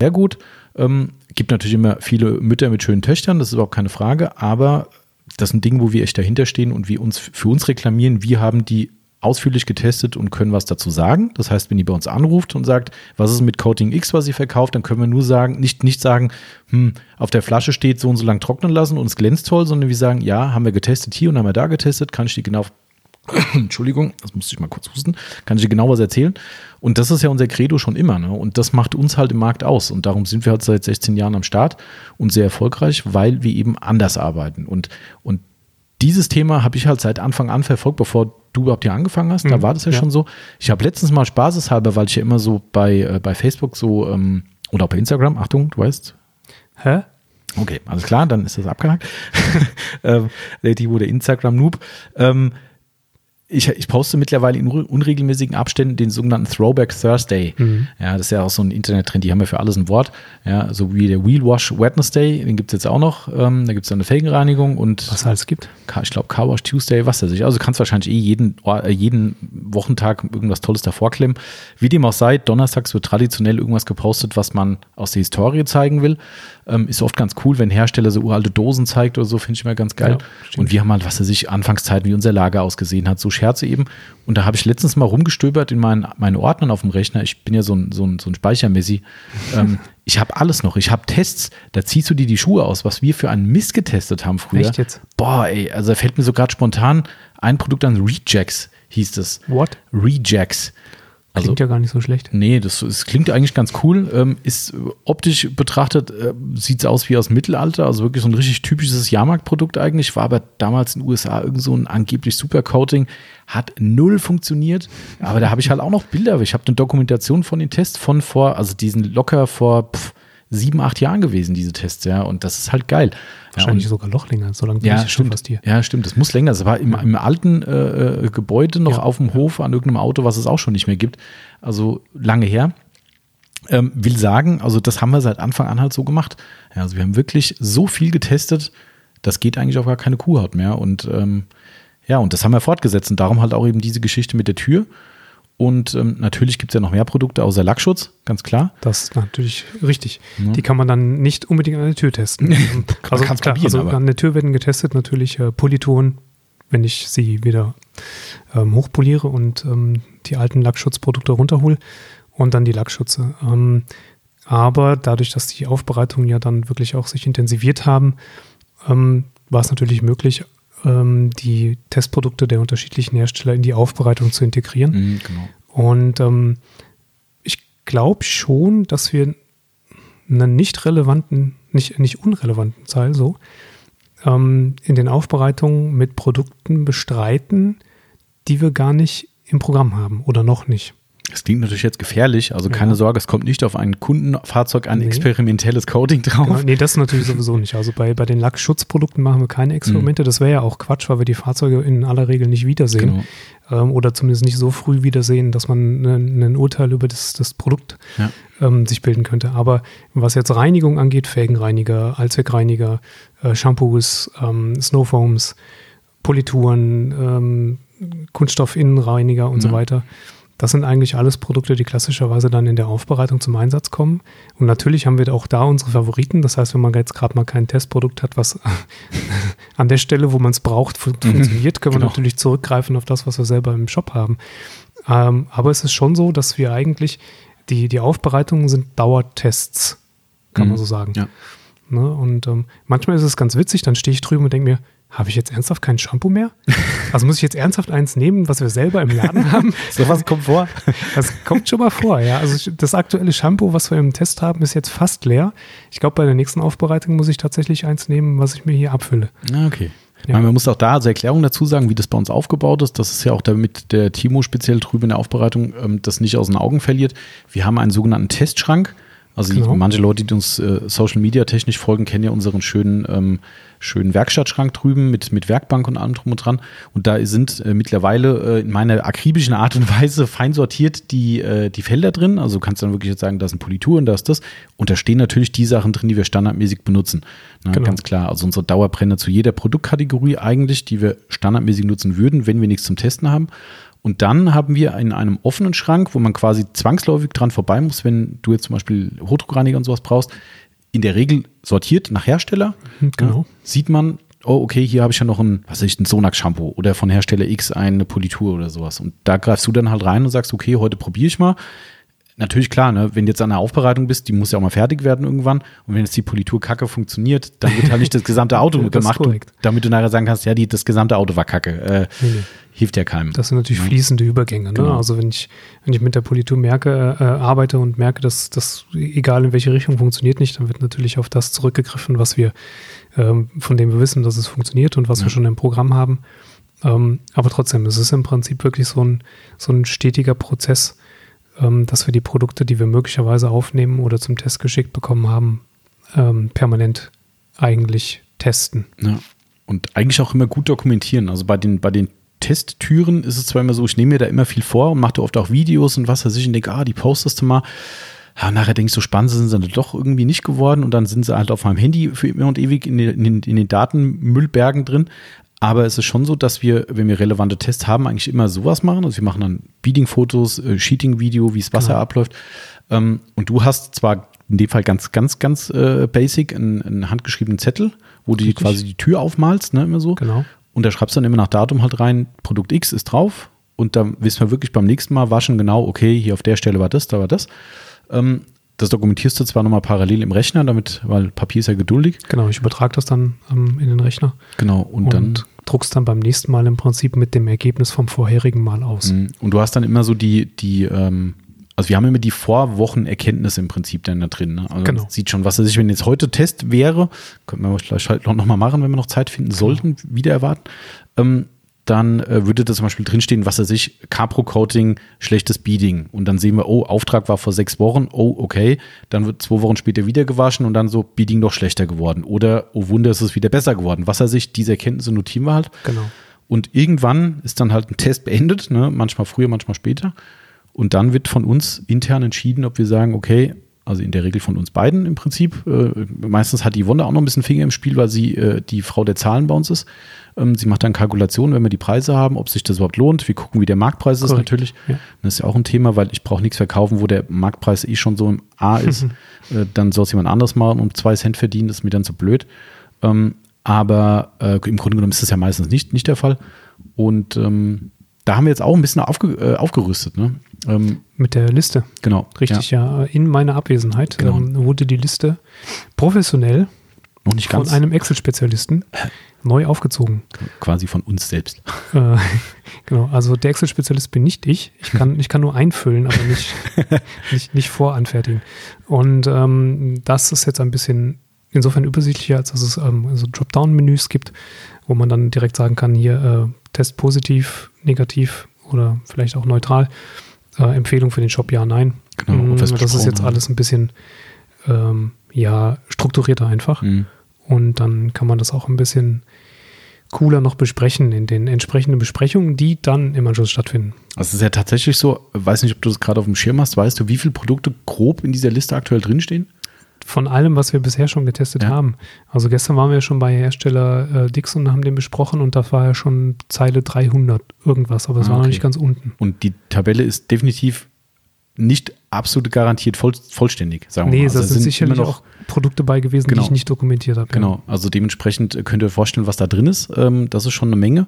sehr gut. Ähm, gibt natürlich immer viele Mütter mit schönen Töchtern, das ist überhaupt keine Frage, aber das sind Dinge, wo wir echt dahinter stehen und wir uns für uns reklamieren, wir haben die ausführlich getestet und können was dazu sagen. Das heißt, wenn ihr bei uns anruft und sagt, was ist mit Coating X, was ihr verkauft, dann können wir nur sagen, nicht, nicht sagen, hm, auf der Flasche steht so und so lang trocknen lassen und es glänzt toll, sondern wir sagen, ja, haben wir getestet hier und haben wir da getestet, kann ich dir genau Entschuldigung, das musste ich mal kurz husten, kann ich dir genau was erzählen. Und das ist ja unser Credo schon immer. Ne? Und das macht uns halt im Markt aus. Und darum sind wir halt seit 16 Jahren am Start und sehr erfolgreich, weil wir eben anders arbeiten. Und, und dieses Thema habe ich halt seit Anfang an verfolgt, bevor du überhaupt hier angefangen hast. Da Mhm, war das ja, ja. schon so. Ich habe letztens mal spaßeshalber, weil ich ja immer so bei, äh, bei Facebook so ähm, oder auch bei Instagram, Achtung, du weißt, Hä? Okay, alles klar, dann ist das abgehakt. ähm, Timo, der Instagram-Noob. Ähm, ich, ich poste mittlerweile in unre- unregelmäßigen Abständen den sogenannten Throwback Thursday. Mhm. Ja, das ist ja auch so ein Internettrend, die haben ja für alles ein Wort. Ja, so wie der Wheel Wash Wednesday, den gibt es jetzt auch noch. Ähm, da gibt es dann eine Felgenreinigung und Was es alles gibt. Ich glaube, Car Wash Tuesday, was weiß ich. Also du kannst wahrscheinlich eh jeden, Or- äh, jeden Wochentag irgendwas Tolles davor klemmen. Wie dem auch sei, donnerstags wird traditionell irgendwas gepostet, was man aus der Historie zeigen will. Ähm, ist oft ganz cool, wenn Hersteller so uralte Dosen zeigt oder so, finde ich immer ganz geil. Ja, und wir haben halt, was weiß ich, Anfangszeiten, wie unser Lager ausgesehen hat, so Scherze eben. Und da habe ich letztens mal rumgestöbert in meinen, meinen Ordnern auf dem Rechner. Ich bin ja so ein, so ein, so ein Speichermessi. ähm, ich habe alles noch. Ich habe Tests, da ziehst du dir die Schuhe aus, was wir für einen Mist getestet haben früher. Echt jetzt? Boah, ey, also da fällt mir so gerade spontan ein Produkt an, Rejects hieß es. What? Rejects. Also, Klingt ja gar nicht so schlecht. nee, das, das klingt eigentlich ganz cool. Ähm, ist optisch betrachtet, äh, sieht es aus wie aus dem Mittelalter, also wirklich so ein richtig typisches Jahrmarktprodukt eigentlich. War aber damals in den USA irgend so ein angeblich Supercoating, hat null funktioniert. Aber da habe ich halt auch noch Bilder. Ich habe eine Dokumentation von den Tests von vor, also diesen locker vor pff, sieben, acht Jahren gewesen, diese Tests, ja. Und das ist halt geil. Wahrscheinlich ja, sogar noch länger, so lange bin ja, ich ja schon stimmt. fast hier. Ja, stimmt. Das muss länger. Es war im, im alten äh, äh, Gebäude noch Ja. auf dem Hof an irgendeinem Auto, was es auch schon nicht mehr gibt. Also lange her. Ähm, will sagen, also das haben wir seit Anfang an halt so gemacht. Ja, also wir haben wirklich so viel getestet, das geht eigentlich auf gar keine Kuhhaut mehr. Und ähm, ja, und das haben wir fortgesetzt. Und darum halt auch eben diese Geschichte mit der Tür. Und ähm, natürlich gibt es ja noch mehr Produkte außer Lackschutz, ganz klar. Das ist natürlich richtig. Ja. Die kann man dann nicht unbedingt an der Tür testen. Also, klar, probieren, also an der Tür werden getestet natürlich äh, Politonen, wenn ich sie wieder ähm, hochpoliere und ähm, die alten Lackschutzprodukte runterhole und dann die Lackschutze. Ähm, aber dadurch, dass die Aufbereitungen ja dann wirklich auch sich intensiviert haben, ähm, war es natürlich möglich, ähm, die Testprodukte der unterschiedlichen Hersteller in die Aufbereitung zu integrieren. Mhm, genau. Und ähm, ich glaube schon, dass wir einen nicht relevanten, nicht, nicht unrelevanten Teil so ähm, in den Aufbereitungen mit Produkten bestreiten, die wir gar nicht im Programm haben oder noch nicht. Das klingt natürlich jetzt gefährlich, also keine Ja. Sorge, es kommt nicht auf ein Kundenfahrzeug ein Nee. experimentelles Coating drauf. Genau, nee, das natürlich sowieso nicht. Also bei, bei den Lackschutzprodukten machen wir keine Experimente. Das wäre ja auch Quatsch, weil wir die Fahrzeuge in aller Regel nicht wiedersehen. Genau. Ähm, oder zumindest nicht so früh wiedersehen, dass man ein, ein Urteil über das, das Produkt Ja. ähm, sich bilden könnte. Aber was jetzt Reinigung angeht, Felgenreiniger, Allzweckreiniger, äh, Shampoos, ähm, Snowfoams, Polituren, ähm, Kunststoffinnenreiniger und so Ja. weiter. Das sind eigentlich alles Produkte, die klassischerweise dann in der Aufbereitung zum Einsatz kommen. Und natürlich haben wir auch da unsere Favoriten. Das heißt, wenn man jetzt gerade mal kein Testprodukt hat, was an der Stelle, wo man es braucht, fun funktioniert, können wir Genau. natürlich zurückgreifen auf das, was wir selber im Shop haben. Ähm, aber es ist schon so, dass wir eigentlich, die, die Aufbereitungen sind Dauertests, kann man Mhm. so sagen. Ja. Ne? Und ähm, manchmal ist es ganz witzig, dann stehe ich drüben und denke mir, habe ich jetzt ernsthaft kein Shampoo mehr? Also muss ich jetzt ernsthaft eins nehmen, was wir selber im Laden haben? So was kommt vor. Das kommt schon mal vor, ja. Also das aktuelle Shampoo, was wir im Test haben, ist jetzt fast leer. Ich glaube, bei der nächsten Aufbereitung muss ich tatsächlich eins nehmen, was ich mir hier abfülle. Ah, okay. Ja. Man muss auch da als Erklärung dazu sagen, wie das bei uns aufgebaut ist. Das ist ja auch damit der Timo speziell drüben in der Aufbereitung ähm, das nicht aus den Augen verliert. Wir haben einen sogenannten Testschrank. Also Genau. manche Leute, die uns äh, Social Media technisch folgen, kennen ja unseren schönen, ähm, schönen Werkstattschrank drüben mit, mit Werkbank und allem drum und dran. Und da sind äh, mittlerweile äh, in meiner akribischen Art und Weise fein sortiert die, äh, die Felder drin. Also du kannst dann wirklich jetzt sagen, da ist ein Politur und da ist das. Und da stehen natürlich die Sachen drin, die wir standardmäßig benutzen. Na, Genau. Ganz klar. Also unsere Dauerbrenner zu jeder Produktkategorie eigentlich, die wir standardmäßig nutzen würden, wenn wir nichts zum Testen haben. Und dann haben wir in einem offenen Schrank, wo man quasi zwangsläufig dran vorbei muss, wenn du jetzt zum Beispiel Hochdruckreiniger und sowas brauchst, in der Regel sortiert nach Hersteller. genau. Ja, sieht man, oh, okay, hier habe ich ja noch ein, was weiß ich, ein Sonax-Shampoo oder von Hersteller X eine Politur oder sowas. Und da greifst du dann halt rein und sagst, okay, heute probiere ich mal. Natürlich klar, ne, wenn du jetzt an der Aufbereitung bist, die muss ja auch mal fertig werden irgendwann. Und wenn jetzt die Politur kacke funktioniert, dann wird halt nicht das gesamte Auto Das gemacht, damit du nachher sagen kannst, ja, die, das gesamte Auto war kacke. Äh, Nee, nee. Hilft ja keinem. Das sind natürlich fließende Übergänge. Ne? Genau. Also wenn ich, wenn ich mit der Politur merke, äh, arbeite und merke, dass das, egal in welche Richtung, funktioniert nicht, dann wird natürlich auf das zurückgegriffen, was wir, ähm, von dem wir wissen, dass es funktioniert und was Ja. wir schon im Programm haben. Ähm, aber trotzdem, es ist im Prinzip wirklich so ein, so ein stetiger Prozess, ähm, dass wir die Produkte, die wir möglicherweise aufnehmen oder zum Test geschickt bekommen haben, ähm, permanent eigentlich testen. Ja. Und eigentlich auch immer gut dokumentieren. Also bei den, bei den Testtüren ist es zwar immer so, ich nehme mir da immer viel vor und mache da oft auch Videos und was weiß ich und denke, ah, die postest du mal. Ja, nachher denkst du, spannend sind sie dann doch irgendwie nicht geworden und dann sind sie halt auf meinem Handy für immer und ewig in den, in den Datenmüllbergen drin. Aber es ist schon so, dass wir, wenn wir relevante Tests haben, eigentlich immer sowas machen. Also wir machen dann Beading-Fotos, äh, Sheeting-Video, wie das Wasser Genau. abläuft. Ähm, und du hast zwar in dem Fall ganz, ganz, ganz äh, basic einen, einen handgeschriebenen Zettel, wo du quasi die Tür aufmalst, ne, immer so. Genau. Und da schreibst du dann immer nach Datum halt rein, Produkt X ist drauf. Und dann wissen wir wirklich beim nächsten Mal waschen genau, okay, hier auf der Stelle war das, da war das. Ähm, das dokumentierst du zwar nochmal parallel im Rechner, damit, weil Papier ist ja geduldig. Genau, ich übertrage das dann ähm, in den Rechner. Genau. Und, und, dann. druckst dann beim nächsten Mal im Prinzip mit dem Ergebnis vom vorherigen Mal aus. Mhm. Und du hast dann immer so die, die, ähm, also wir haben immer die Vorwochenerkenntnisse im Prinzip dann da drin. Ne? Also Genau. sieht schon, was er sich, wenn jetzt heute Test wäre, könnten wir vielleicht halt noch mal machen, wenn wir noch Zeit finden Genau. sollten, wieder erwarten. Ähm, dann äh, würde da zum Beispiel drinstehen, was er sich, Capro-Coating, schlechtes Beading. Und dann sehen wir, oh, Auftrag war vor sechs Wochen, oh, okay. Dann wird zwei Wochen später wieder gewaschen und dann so, Beading doch schlechter geworden. Oder, oh Wunder, ist es wieder besser geworden. Was er sich, diese Erkenntnisse notieren wir halt. Genau. Und irgendwann ist dann halt ein Test beendet, ne? manchmal früher, manchmal später. Und dann wird von uns intern entschieden, ob wir sagen, okay, also in der Regel von uns beiden im Prinzip. Äh, meistens hat die Wonda auch noch ein bisschen Finger im Spiel, weil sie äh, die Frau der Zahlen bei uns ist. Ähm, sie macht dann Kalkulationen, wenn wir die Preise haben, ob sich das überhaupt lohnt. Wir gucken, wie der Marktpreis ist Korrekt, natürlich. ja. Das ist ja auch ein Thema, weil ich brauche nichts verkaufen, wo der Marktpreis eh schon so im A ist. äh, dann soll es jemand anders machen und zwei Cent verdienen, das ist mir dann zu blöd. Ähm, aber äh, im Grunde genommen ist das ja meistens nicht, nicht der Fall. Und ähm, da haben wir jetzt auch ein bisschen aufge, äh, aufgerüstet. Ne? Ähm, Mit der Liste. genau. Richtig, ja. In meiner Abwesenheit Genau. ähm, wurde die Liste professionell Noch nicht von ganz. einem Excel-Spezialisten neu aufgezogen. quasi von uns selbst. Äh, genau, also der Excel-Spezialist bin nicht ich. Ich kann, ich kann nur einfüllen, aber nicht, nicht, nicht voranfertigen. Und ähm, das ist jetzt ein bisschen insofern übersichtlicher, als dass es ähm, also Dropdown-Menüs gibt, wo man dann direkt sagen kann, hier äh, Test positiv, negativ oder vielleicht auch neutral. Äh, Empfehlung für den Shop, ja, nein. Genau, es das ist jetzt alles ein bisschen ähm, ja, strukturierter einfach. Mhm. Und dann kann man das auch ein bisschen cooler noch besprechen in den entsprechenden Besprechungen, die dann im Anschluss stattfinden. Also es ist ja tatsächlich so, weiß nicht, ob du das gerade auf dem Schirm hast, weißt du, wie viele Produkte grob in dieser Liste aktuell drinstehen? Von allem, was wir bisher schon getestet Ja. haben. Also gestern waren wir schon bei Hersteller äh, Dix und haben den besprochen und da war ja schon Zeile 300 irgendwas, aber es Ah, war noch okay. nicht ganz unten. Und die Tabelle ist definitiv nicht absolut garantiert voll, vollständig, sagen wir Nee, mal. da Also es sind sicherlich immer noch, auch Produkte bei gewesen, Genau. die ich nicht dokumentiert habe. ja. Genau, also dementsprechend äh, könnt ihr euch vorstellen, was da drin ist. Ähm, das ist schon eine Menge.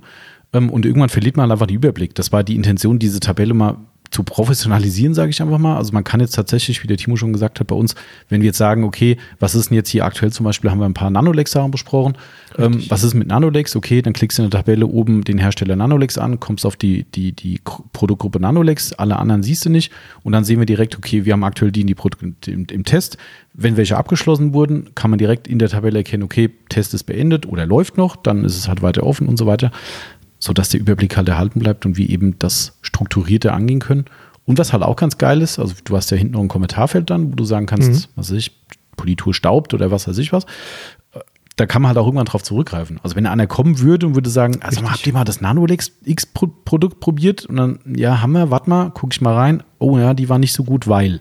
Ähm, und irgendwann verliert man einfach den Überblick. Das war die Intention, diese Tabelle mal zu professionalisieren, sage ich einfach mal. Also man kann jetzt tatsächlich, wie der Timo schon gesagt hat, bei uns, wenn wir jetzt sagen, okay, was ist denn jetzt hier aktuell zum Beispiel, haben wir ein paar Nanolex-Sachen besprochen. Ähm, was ist mit Nanolex? Okay, dann klickst du in der Tabelle oben den Hersteller Nanolex an, kommst auf die, die, die Produktgruppe Nanolex, alle anderen siehst du nicht. Und dann sehen wir direkt, okay, wir haben aktuell die in die Produkte im, im Test. Wenn welche abgeschlossen wurden, kann man direkt in der Tabelle erkennen, okay, Test ist beendet oder läuft noch, dann ist es halt weiter offen und so weiter sodass der Überblick halt erhalten bleibt und wir eben das Strukturierte angehen können. Und was halt auch ganz geil ist, also du hast ja hinten noch ein Kommentarfeld dann, wo du sagen kannst, Mhm. was weiß ich, Politur staubt oder was weiß ich was. Da kann man halt auch irgendwann drauf zurückgreifen. Also wenn einer kommen würde und würde sagen, also mal, habt ihr mal das Nanolex X Pro Produkt probiert? Und dann, ja, haben wir, warte mal, gucke ich mal rein. Oh ja, die war nicht so gut, weil.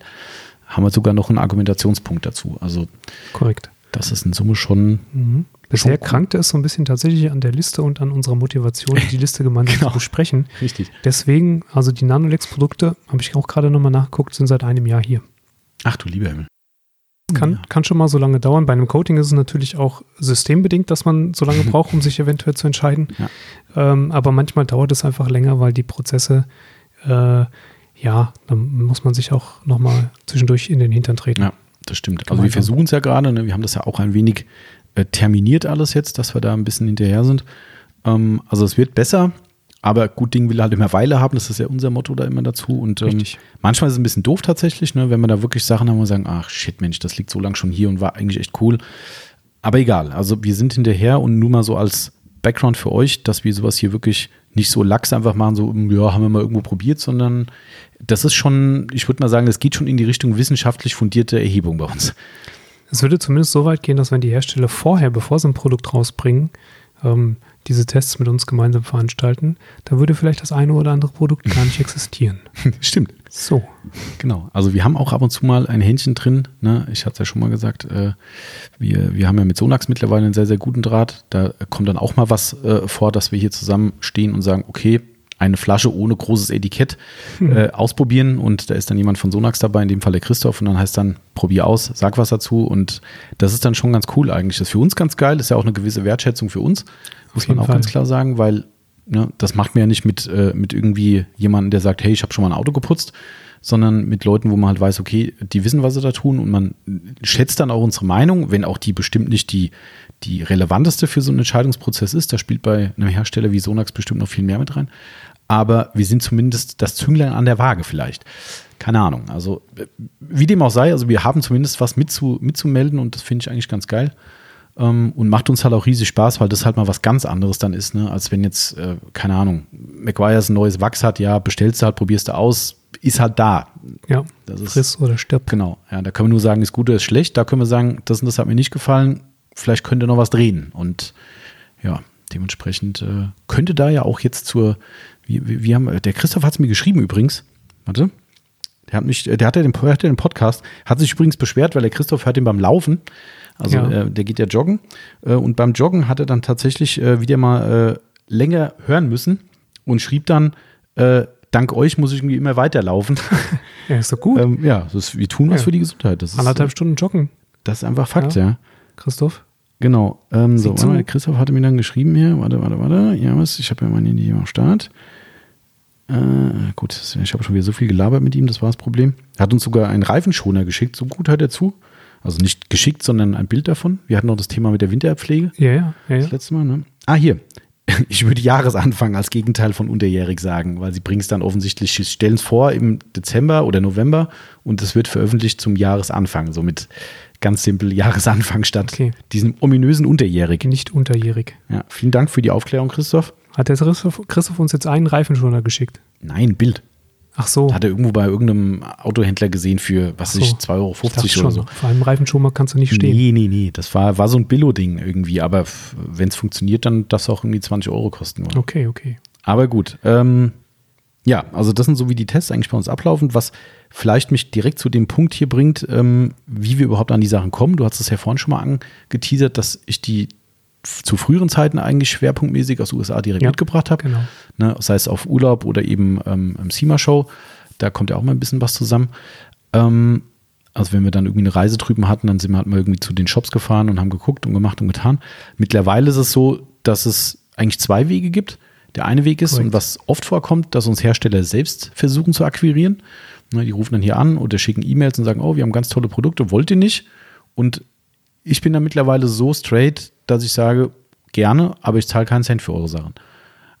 Haben wir sogar noch einen Argumentationspunkt dazu. Also Korrekt. das ist in Summe schon Mhm. Bisher krankte es so ein bisschen tatsächlich an der Liste und an unserer Motivation, die Liste gemeinsam Genau. zu besprechen. richtig. Deswegen, also die Nanolex-Produkte, habe ich auch gerade nochmal nachgeguckt, sind seit einem Jahr hier. Ach du lieber Himmel. Kann, Ja. kann schon mal so lange dauern. Bei einem Coating ist es natürlich auch systembedingt, dass man so lange braucht, um sich eventuell zu entscheiden. Ähm, aber manchmal dauert es einfach länger, weil die Prozesse, äh, ja, dann muss man sich auch nochmal zwischendurch in den Hintern treten. Ja, das stimmt. Also wir versuchen es ja gerade, ne? wir haben das ja auch ein wenig äh, terminiert alles jetzt, dass wir da ein bisschen hinterher sind. Ähm, also es wird besser, aber gut Ding will halt immer Weile haben, das ist ja unser Motto da immer dazu. Und ähm, manchmal ist es ein bisschen doof tatsächlich, ne? wenn wir da wirklich Sachen haben und sagen, ach shit Mensch, das liegt so lang schon hier und war eigentlich echt cool. Aber egal, also wir sind hinterher und nur mal so als Background für euch, dass wir sowas hier wirklich nicht so lax einfach machen, so, ja, haben wir mal irgendwo probiert, sondern das ist schon, ich würde mal sagen, das geht schon in die Richtung wissenschaftlich fundierte Erhebung bei uns. Es würde zumindest so weit gehen, dass wenn die Hersteller vorher, bevor sie ein Produkt rausbringen, ähm, diese Tests mit uns gemeinsam veranstalten, dann würde vielleicht das eine oder andere Produkt gar nicht existieren. Stimmt. So. Genau. Also wir haben auch ab und zu mal ein Händchen drin. Ne? Ich hatte es ja schon mal gesagt, äh, wir, wir haben ja mit Sonax mittlerweile einen sehr, sehr guten Draht. Da kommt dann auch mal was äh, vor, dass wir hier zusammenstehen und sagen, okay, eine Flasche ohne großes Etikett äh, ausprobieren. Und da ist dann jemand von Sonax dabei, in dem Fall der Christoph. Und dann heißt dann, probier aus, sag was dazu. Und das ist dann schon ganz cool eigentlich. Das ist für uns ganz geil, ist ja auch eine gewisse Wertschätzung für uns, muss man auch Fall. ganz klar sagen, weil ne, das macht man ja nicht mit, äh, mit irgendwie jemandem, der sagt, hey, ich habe schon mal ein Auto geputzt, sondern mit Leuten, wo man halt weiß, okay, die wissen, was sie da tun. Und man schätzt dann auch unsere Meinung, wenn auch die bestimmt nicht die, die relevanteste für so einen Entscheidungsprozess ist. Da spielt bei einem Hersteller wie Sonax bestimmt noch viel mehr mit rein. Aber wir sind zumindest das Zünglein an der Waage vielleicht. Keine Ahnung. Also, äh, wie dem auch sei, also wir haben zumindest was mitzu, mitzumelden und das finde ich eigentlich ganz geil. Ähm, und macht uns halt auch riesig Spaß, weil das halt mal was ganz anderes dann ist, ne? als wenn jetzt, äh, keine Ahnung, McGuire's ein neues Wachs hat, ja, bestellst du halt, probierst du aus, ist halt da. Ja. Das ist- Friss oder stirb. Genau, ja, da können wir nur sagen, ist gut oder ist schlecht. Da können wir sagen, das und das hat mir nicht gefallen. Vielleicht könnte noch was drehen. Und ja, dementsprechend äh, könnte da ja auch jetzt zur, wie, wir haben, der Christoph hat es mir geschrieben übrigens. Warte. Der hat mich, der hatte den, hatte den Podcast, hat sich übrigens beschwert, weil der Christoph hört ihn beim Laufen. Also Ja. äh, der geht ja joggen. Äh, und beim Joggen hat er dann tatsächlich äh, wieder mal äh, länger hören müssen und schrieb dann, äh, dank euch muss ich irgendwie immer weiterlaufen. Ja, ist doch gut. ähm, ja, das ist, wir tun was Ja. für die Gesundheit. Das ist, Anderthalb Stunden joggen, das ist einfach Fakt, Ja. ja. Christoph. Genau. Ähm, so, warte mal, Christoph hatte mir dann geschrieben hier. Warte, warte, warte. Ja, was? Ich habe ja mein Handy am Start. Äh, gut, ich habe schon wieder so viel gelabert mit ihm, das war das Problem. Er hat uns sogar einen Reifenschoner geschickt, so gut hört er zu. Also nicht geschickt, sondern ein Bild davon. Wir hatten noch das Thema mit der Winterpflege. Ja, ja, ja. ja. Das letzte Mal, ne? Ah, hier. Ich würde Jahresanfang als Gegenteil von unterjährig sagen, weil sie bringen es dann offensichtlich, stellen es vor im Dezember oder November und es wird veröffentlicht zum Jahresanfang, somit ganz simpel Jahresanfang statt Okay. diesem ominösen unterjährig. Nicht unterjährig. Ja, vielen Dank für die Aufklärung, Christoph. Hat der Christoph, Christoph uns jetzt einen Reifenschoner geschickt? Nein, Bild. Ach so. Hat er irgendwo bei irgendeinem Autohändler gesehen für, was so. ich, 2,50 Euro Ich oder schon, so. Vor einem Reifenschoner kannst du nicht stehen. Nee, nee, nee. Das war, war so ein Billo-Ding irgendwie. Aber wenn es funktioniert, dann darf es auch irgendwie 20 Euro kosten. Oder? Okay, okay. Aber gut. Ähm, ja, also das sind so wie die Tests eigentlich bei uns ablaufen, was vielleicht mich direkt zu dem Punkt hier bringt, ähm, wie wir überhaupt an die Sachen kommen. Du hast es ja vorhin schon mal angeteasert, dass ich die zu früheren Zeiten eigentlich schwerpunktmäßig aus USA direkt Ja, mitgebracht habe. genau. Ne, sei es auf Urlaub oder eben ähm, im SEMA-Show. Da kommt ja auch mal ein bisschen was zusammen. Ähm, also wenn wir dann irgendwie eine Reise drüben hatten, dann sind wir halt mal irgendwie zu den Shops gefahren und haben geguckt und gemacht und getan. Mittlerweile ist es so, dass es eigentlich zwei Wege gibt. Der eine Weg ist, Korrekt. und was oft vorkommt, dass uns Hersteller selbst versuchen zu akquirieren. Ne, die rufen dann hier an oder schicken E-Mails und sagen, oh, wir haben ganz tolle Produkte, wollt ihr nicht? Und ich bin da mittlerweile so straight, dass ich sage, gerne, aber ich zahle keinen Cent für eure Sachen.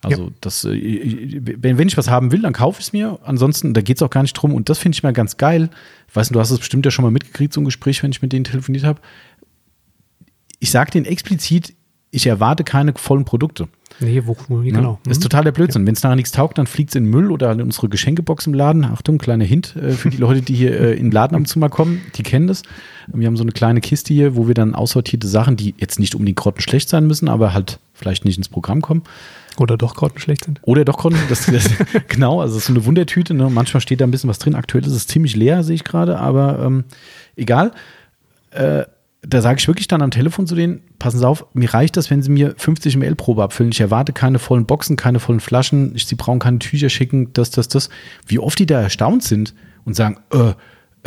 Also, Ja. das, äh, wenn ich was haben will, dann kaufe ich es mir. Ansonsten, da geht es auch gar nicht drum. Und das finde ich mal ganz geil. Weißt du, du hast es bestimmt ja schon mal mitgekriegt, so ein Gespräch, wenn ich mit denen telefoniert habe. Ich sage denen explizit, ich erwarte keine vollen Produkte. Nee, wo, Ne? genau. Das ist Mhm. total der Blödsinn. Wenn es nachher nichts taugt, dann fliegt es in den Müll oder in unsere Geschenkebox im Laden. Achtung, kleiner Hint äh, für die Leute, die hier äh, in den Laden zu mal kommen, die kennen das. Wir haben so eine kleine Kiste hier, wo wir dann aussortierte Sachen, die jetzt nicht unbedingt grottenschlecht sein müssen, aber halt vielleicht nicht ins Programm kommen. Oder doch Grotten schlecht sind. Oder doch Grotten, das, das, genau, also es ist so eine Wundertüte. Ne? Manchmal steht da ein bisschen was drin. Aktuell ist es ziemlich leer, sehe ich gerade, aber ähm, egal. Äh, da sage ich wirklich dann am Telefon zu denen, passen Sie auf, mir reicht das, wenn Sie mir 50 ml Probe abfüllen. Ich erwarte keine vollen Boxen, keine vollen Flaschen. Ich, Sie brauchen keine Tücher schicken, das, das, das. Wie oft die da erstaunt sind und sagen, äh,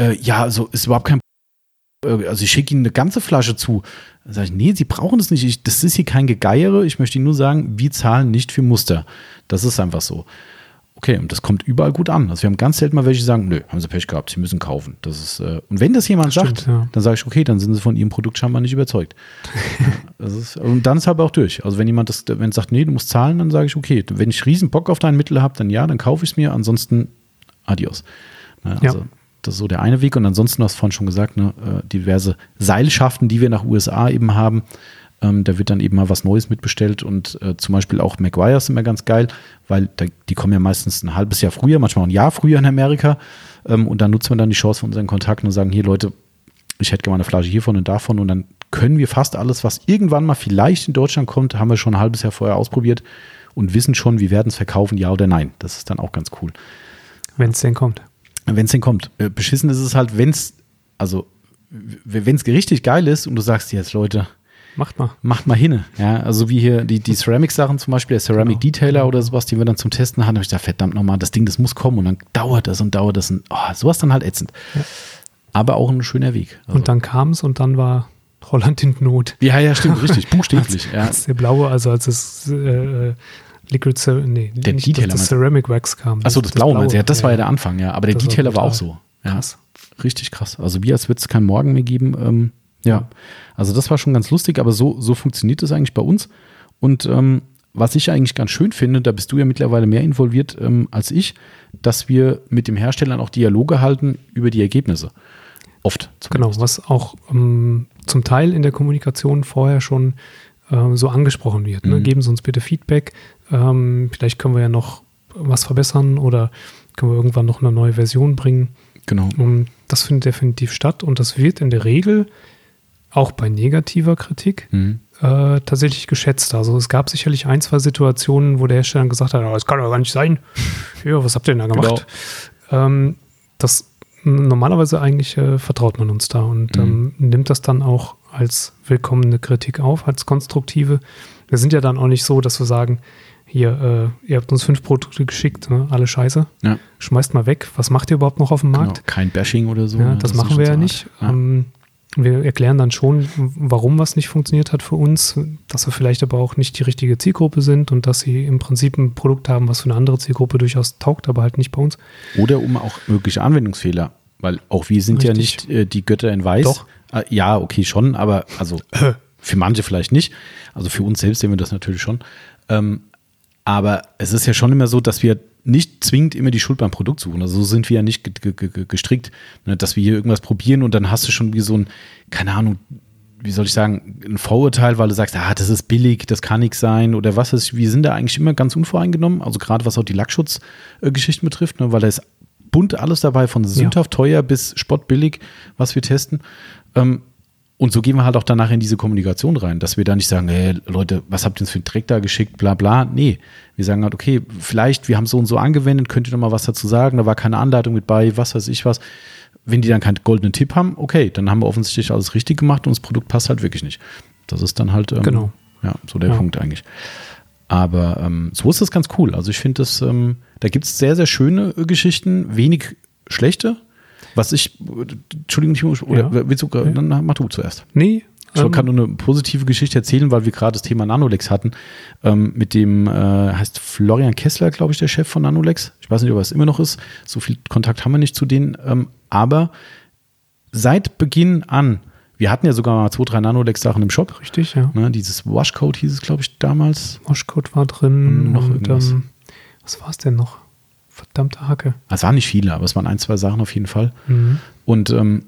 äh, ja, also ist überhaupt kein äh, also ich schicke Ihnen eine ganze Flasche zu. Dann sage ich, nee, Sie brauchen das nicht. Ich, das ist hier kein Gegeiere. Ich möchte Ihnen nur sagen, wir zahlen nicht für Muster. Das ist einfach so. Okay, und das kommt überall gut an. Also wir haben ganz selten mal welche, die sagen, nö, haben Sie Pech gehabt, Sie müssen kaufen. Das ist, äh, und wenn das jemand Das stimmt, sagt, ja. dann sage ich, okay, dann sind Sie von Ihrem Produkt scheinbar nicht überzeugt. Ja, ist, und dann ist aber auch durch. Also wenn jemand das, wenn sagt, nee, du musst zahlen, dann sage ich, okay, wenn ich riesen Bock auf dein Mittel habe, dann ja, dann kaufe ich es mir, ansonsten adios. Ja, Ja. also das ist so der eine Weg. Und ansonsten, du hast vorhin schon gesagt, ne, äh, diverse Seilschaften, die wir nach USA eben haben. Ähm, da wird dann eben mal was Neues mitbestellt und äh, zum Beispiel auch McGuire's sind immer ganz geil, weil da, die kommen ja meistens ein halbes Jahr früher, manchmal auch ein Jahr früher in Amerika. Ähm, und dann nutzen wir dann die Chance von unseren Kontakten und sagen, hier Leute, ich hätte gerne mal eine Flasche hiervon und davon und dann können wir fast alles, was irgendwann mal vielleicht in Deutschland kommt, haben wir schon ein halbes Jahr vorher ausprobiert und wissen schon, wir werden es verkaufen, ja oder nein. Das ist dann auch ganz cool. Wenn es denn kommt. Wenn es denn kommt. Äh, Beschissen ist es halt, wenn es, also wenn es richtig geil ist und du sagst jetzt, Leute, Macht mal. macht mal hin. Ja, also wie hier die, die Ceramic-Sachen zum Beispiel, der Ceramic Genau. Detailer oder sowas, die wir dann zum Testen hatten, habe ich gesagt, verdammt nochmal, das Ding, das muss kommen und dann dauert das und dauert das und oh, sowas dann halt ätzend. Aber auch ein schöner Weg. Also, Und dann kam es und dann war Holland in Not. ja, ja, stimmt, richtig, buchstäblich. ja. Als der blaue, also als das äh, Liquid Cer nee, Der nicht, Detailer das, das Ceramic Wax kam. Achso, das, Blaue meinst du? Ja, das war ja der Anfang, ja. Aber der Das Detailer war auch so. Ja, Krass. Richtig krass. Also wie als würde es keinen Morgen mehr geben. Ähm, ja, also das war schon ganz lustig, aber so, so funktioniert das eigentlich bei uns. Und ähm, was ich eigentlich ganz schön finde, da bist du ja mittlerweile mehr involviert ähm, als ich, dass wir mit dem Hersteller auch Dialoge halten über die Ergebnisse. Oft. Genau, was auch ähm, zum Teil in der Kommunikation vorher schon äh, so angesprochen wird. Ne? Mhm. Geben Sie uns bitte Feedback. Ähm, vielleicht können wir ja noch was verbessern oder können wir irgendwann noch eine neue Version bringen. Genau. Das findet definitiv statt und das wird in der Regel auch bei negativer Kritik Mhm. äh, tatsächlich geschätzt. Also es gab sicherlich ein, zwei Situationen, wo der Hersteller gesagt hat, "Ah, das kann doch gar nicht sein. Ja, was habt ihr denn da gemacht? Ähm, das normalerweise eigentlich äh, vertraut man uns da und Mhm. ähm, nimmt das dann auch als willkommene Kritik auf, als konstruktive. Wir sind ja dann auch nicht so, dass wir sagen, hier, äh, ihr habt uns fünf Produkte geschickt, ne? alle scheiße, Ja, schmeißt mal weg. Was macht ihr überhaupt noch auf dem genau. Markt? Kein Bashing oder so. Ja, ne? das, ist machen wir ja nicht. Ja. Ähm, wir erklären dann schon, warum was nicht funktioniert hat für uns, dass wir vielleicht aber auch nicht die richtige Zielgruppe sind und dass sie im Prinzip ein Produkt haben, was für eine andere Zielgruppe durchaus taugt, aber halt nicht bei uns. Oder um auch mögliche Anwendungsfehler, weil auch wir sind ja Richtig. nicht äh, die Götter in Weiß. Doch. Äh, ja, okay, schon, aber also für manche vielleicht nicht. Also für uns selbst sehen wir das natürlich schon. Ähm, aber es ist ja schon immer so, dass wir nicht zwingend immer die Schuld beim Produkt suchen. Also so sind wir ja nicht ge- ge- ge- gestrickt, ne, dass wir hier irgendwas probieren und dann hast du schon wie so ein, keine Ahnung, wie soll ich sagen, ein Vorurteil, weil du sagst, ah, das ist billig, das kann nichts sein oder was ist. Wir sind da eigentlich immer ganz unvoreingenommen, also gerade was auch die Lackschutzgeschichten betrifft, ne, weil da ist bunt alles dabei, von sündhaft teuer bis spottbillig, was wir testen. Ähm, und so gehen wir halt auch danach in diese Kommunikation rein, dass wir da nicht sagen, hey, Leute, was habt ihr uns für einen Dreck da geschickt, bla bla. Nee, wir sagen halt, okay, vielleicht, wir haben so und so angewendet, könnt ihr noch mal was dazu sagen, da war keine Anleitung mit bei, was weiß ich was. Wenn die dann keinen goldenen Tipp haben, okay, dann haben wir offensichtlich alles richtig gemacht und das Produkt passt halt wirklich nicht. Das ist dann halt ähm, Genau. ja, so der Ja. Punkt eigentlich. Aber ähm, so ist das ganz cool. Also ich finde das, ähm, da gibt es sehr, sehr schöne äh, Geschichten, wenig schlechte. Was ich, Entschuldigung, Timo, oder Ja. willst du, dann mach du zuerst. Nee. Ich ähm, kann nur eine positive Geschichte erzählen, weil wir gerade das Thema Nanolex hatten. Ähm, mit dem, äh, heißt Florian Kessler, glaube ich, der Chef von Nanolex. Ich weiß nicht, ob er es immer noch ist. So viel Kontakt haben wir nicht zu denen. Ähm, aber seit Beginn an, wir hatten ja sogar mal zwei, drei Nanolex-Sachen im Shop. Richtig, ja. Ne, dieses Washcode hieß es, glaube ich, damals. Washcode war drin Und noch und irgendwas. ähm, was war es denn noch? Verdammte Hacke. Es waren nicht viele, aber es waren ein, zwei Sachen auf jeden Fall. Mhm. Und ähm,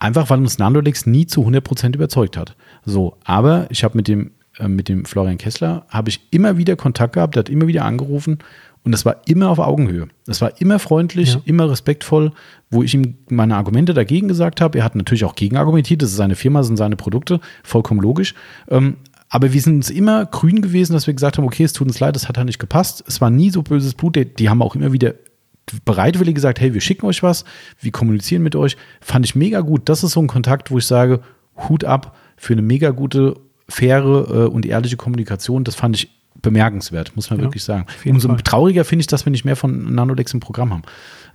einfach, weil uns Nanolex nie zu 100% überzeugt hat. So, aber ich habe mit dem, äh, mit dem Florian Kessler, habe ich immer wieder Kontakt gehabt, der hat immer wieder angerufen und das war immer auf Augenhöhe. Das war immer freundlich, Ja. immer respektvoll, wo ich ihm meine Argumente dagegen gesagt habe. Er hat natürlich auch gegenargumentiert, das ist seine Firma, das sind seine Produkte, vollkommen logisch. Ähm, aber wir sind uns immer grün gewesen, dass wir gesagt haben, okay, es tut uns leid, das hat halt nicht gepasst. Es war nie so böses Blut. Die, die haben auch immer wieder bereitwillig gesagt, hey, wir schicken euch was, wir kommunizieren mit euch. Fand ich mega gut. Das ist so ein Kontakt, wo ich sage, Hut ab für eine mega gute, faire äh, und ehrliche Kommunikation. Das fand ich bemerkenswert, muss man Ja, wirklich sagen. Umso Fall. trauriger finde ich, dass wir nicht mehr von Nanolex im Programm haben.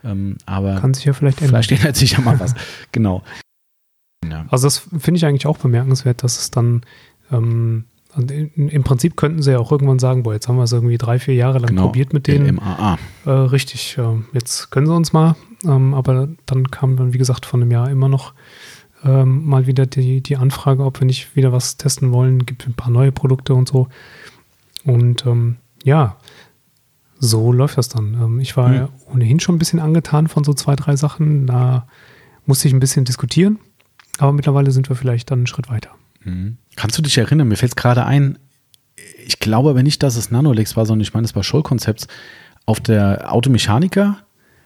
Ähm, aber Kann sich ja vielleicht ändern. vielleicht ändert sich ja mal was. genau. Ja. Also das finde ich eigentlich auch bemerkenswert, dass es dann ähm, und in, im Prinzip könnten sie ja auch irgendwann sagen, boah, jetzt haben wir es irgendwie drei, vier Jahre lang Genau. probiert mit denen. MAA. Äh, richtig, äh, jetzt können sie uns mal. Ähm, aber dann kam dann, wie gesagt, von einem Jahr immer noch ähm, mal wieder die, die Anfrage, ob wir nicht wieder was testen wollen. Gibt ein paar neue Produkte und so. Und ähm, ja, so läuft das dann. Ähm, ich war Hm. ja ohnehin schon ein bisschen angetan von so zwei, drei Sachen. Da musste ich ein bisschen diskutieren. Aber mittlerweile sind wir vielleicht dann einen Schritt weiter. Mhm. Kannst du dich erinnern? Mir fällt es gerade ein, ich glaube aber nicht, dass es Nanolex war, sondern ich meine, es war Scholl Concepts auf der Automechaniker,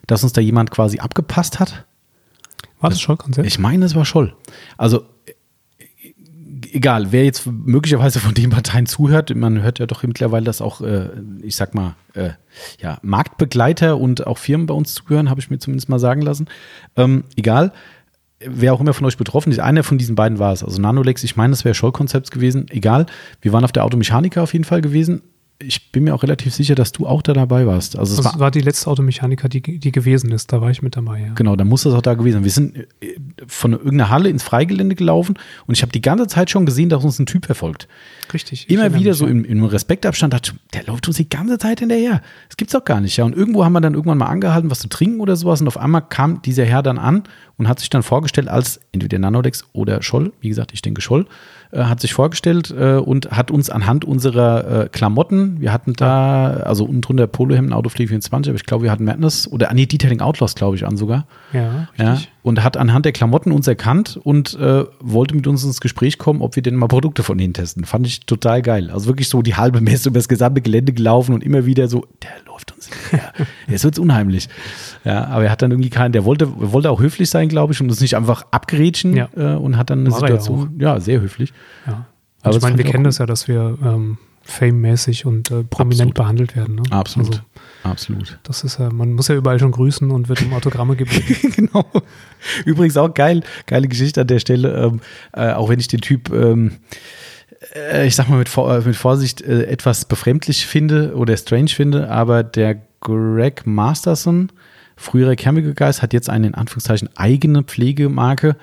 dass uns da jemand quasi abgepasst hat. War das schon Konzept? Ich meine, es war Scholl. Also äh, egal, wer jetzt möglicherweise von den Parteien zuhört, man hört ja doch mittlerweile, dass auch, äh, ich sag mal, äh, ja, Marktbegleiter und auch Firmen bei uns zuhören, habe ich mir zumindest mal sagen lassen. Ähm, egal, wer auch immer von euch betroffen ist, einer von diesen beiden war es. Also Nanolex, ich meine, es wäre Scholl-Konzepts gewesen, egal. Wir waren auf der Automechaniker auf jeden Fall gewesen. Ich bin mir auch relativ sicher, dass du auch da dabei warst. Also es Das war war die letzte Automechaniker, die, die gewesen ist. Da war ich mit dabei, ja. Genau, dann muss das auch da gewesen sein. Wir sind äh, von irgendeiner Halle ins Freigelände gelaufen und ich habe die ganze Zeit schon gesehen, dass uns ein Typ verfolgt. Richtig. ich Immer wieder so im, im Respektabstand, dachte der läuft uns die ganze Zeit hinterher. Das gibt's doch gar nicht. Ja, und irgendwo haben wir dann irgendwann mal angehalten, was zu trinken oder sowas und auf einmal kam dieser Herr dann an und hat sich dann vorgestellt als entweder Nanodex oder Scholl, wie gesagt, ich denke Scholl, äh, hat sich vorgestellt äh, und hat uns anhand unserer äh, Klamotten, wir hatten da, also unten drunter Polohemden, Autopflege 24, aber ich glaube, wir hatten Madness oder, ah, nee, Detailing Outlaws, glaube ich, an sogar. Ja, Ja, richtig. und hat anhand der Klamotten uns erkannt und äh, wollte mit uns ins Gespräch kommen, ob wir denn mal Produkte von ihnen testen. Fand ich total geil. Also wirklich so die halbe Messe über das gesamte Gelände gelaufen und immer wieder so, der läuft uns hinterher. Jetzt wird's unheimlich. Ja, aber er hat dann irgendwie keinen, der wollte, wollte auch höflich sein, glaube ich, und uns nicht einfach abgrätschen Ja. äh, und hat dann eine War er ja Situation, ja, sehr höflich. Ja. Aber ich das meine, wir kennen das ja, dass wir ähm, fame-mäßig und äh, prominent Absolut. behandelt werden. Ne? Absolut. Also, Absolut. das ist ja, man muss ja überall schon grüßen und wird um Autogramme gebeten. genau. Übrigens auch geil, geile Geschichte an der Stelle, ähm, äh, auch wenn ich den Typ, ähm, äh, ich sag mal mit, äh, mit Vorsicht, äh, etwas befremdlich finde oder strange finde, aber der Greg Masterson, früherer Chemical Guys, hat jetzt eine in Anführungszeichen eigene Pflegemarke.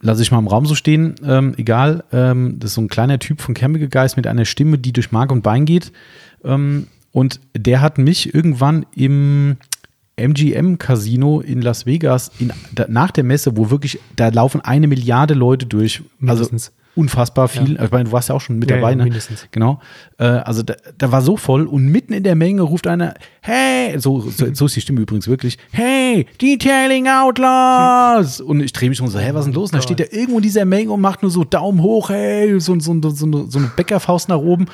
Lasse ich mal im Raum so stehen, ähm, egal. Ähm, das ist so ein kleiner Typ von Chemical Guys mit einer Stimme, die durch Mark und Bein geht. Ähm, und der hat mich irgendwann im MGM Casino in Las Vegas in, da, nach der Messe, wo wirklich, da laufen eine Milliarde Leute durch. Also Mindestens. Unfassbar viel. Ich meine, du warst ja auch schon mit Ja, dabei, ja, ne? mindestens. Genau. Äh, also da, da war so voll und mitten in der Menge ruft einer, hey, so, so, so ist die Stimme übrigens wirklich, hey, Detailing Outlaws! Und ich drehe mich um so, hä, was ist denn los? Und da steht er irgendwo in dieser Menge und macht nur so Daumen hoch, hey, so, so, so, so, so eine Bäckerfaust nach oben.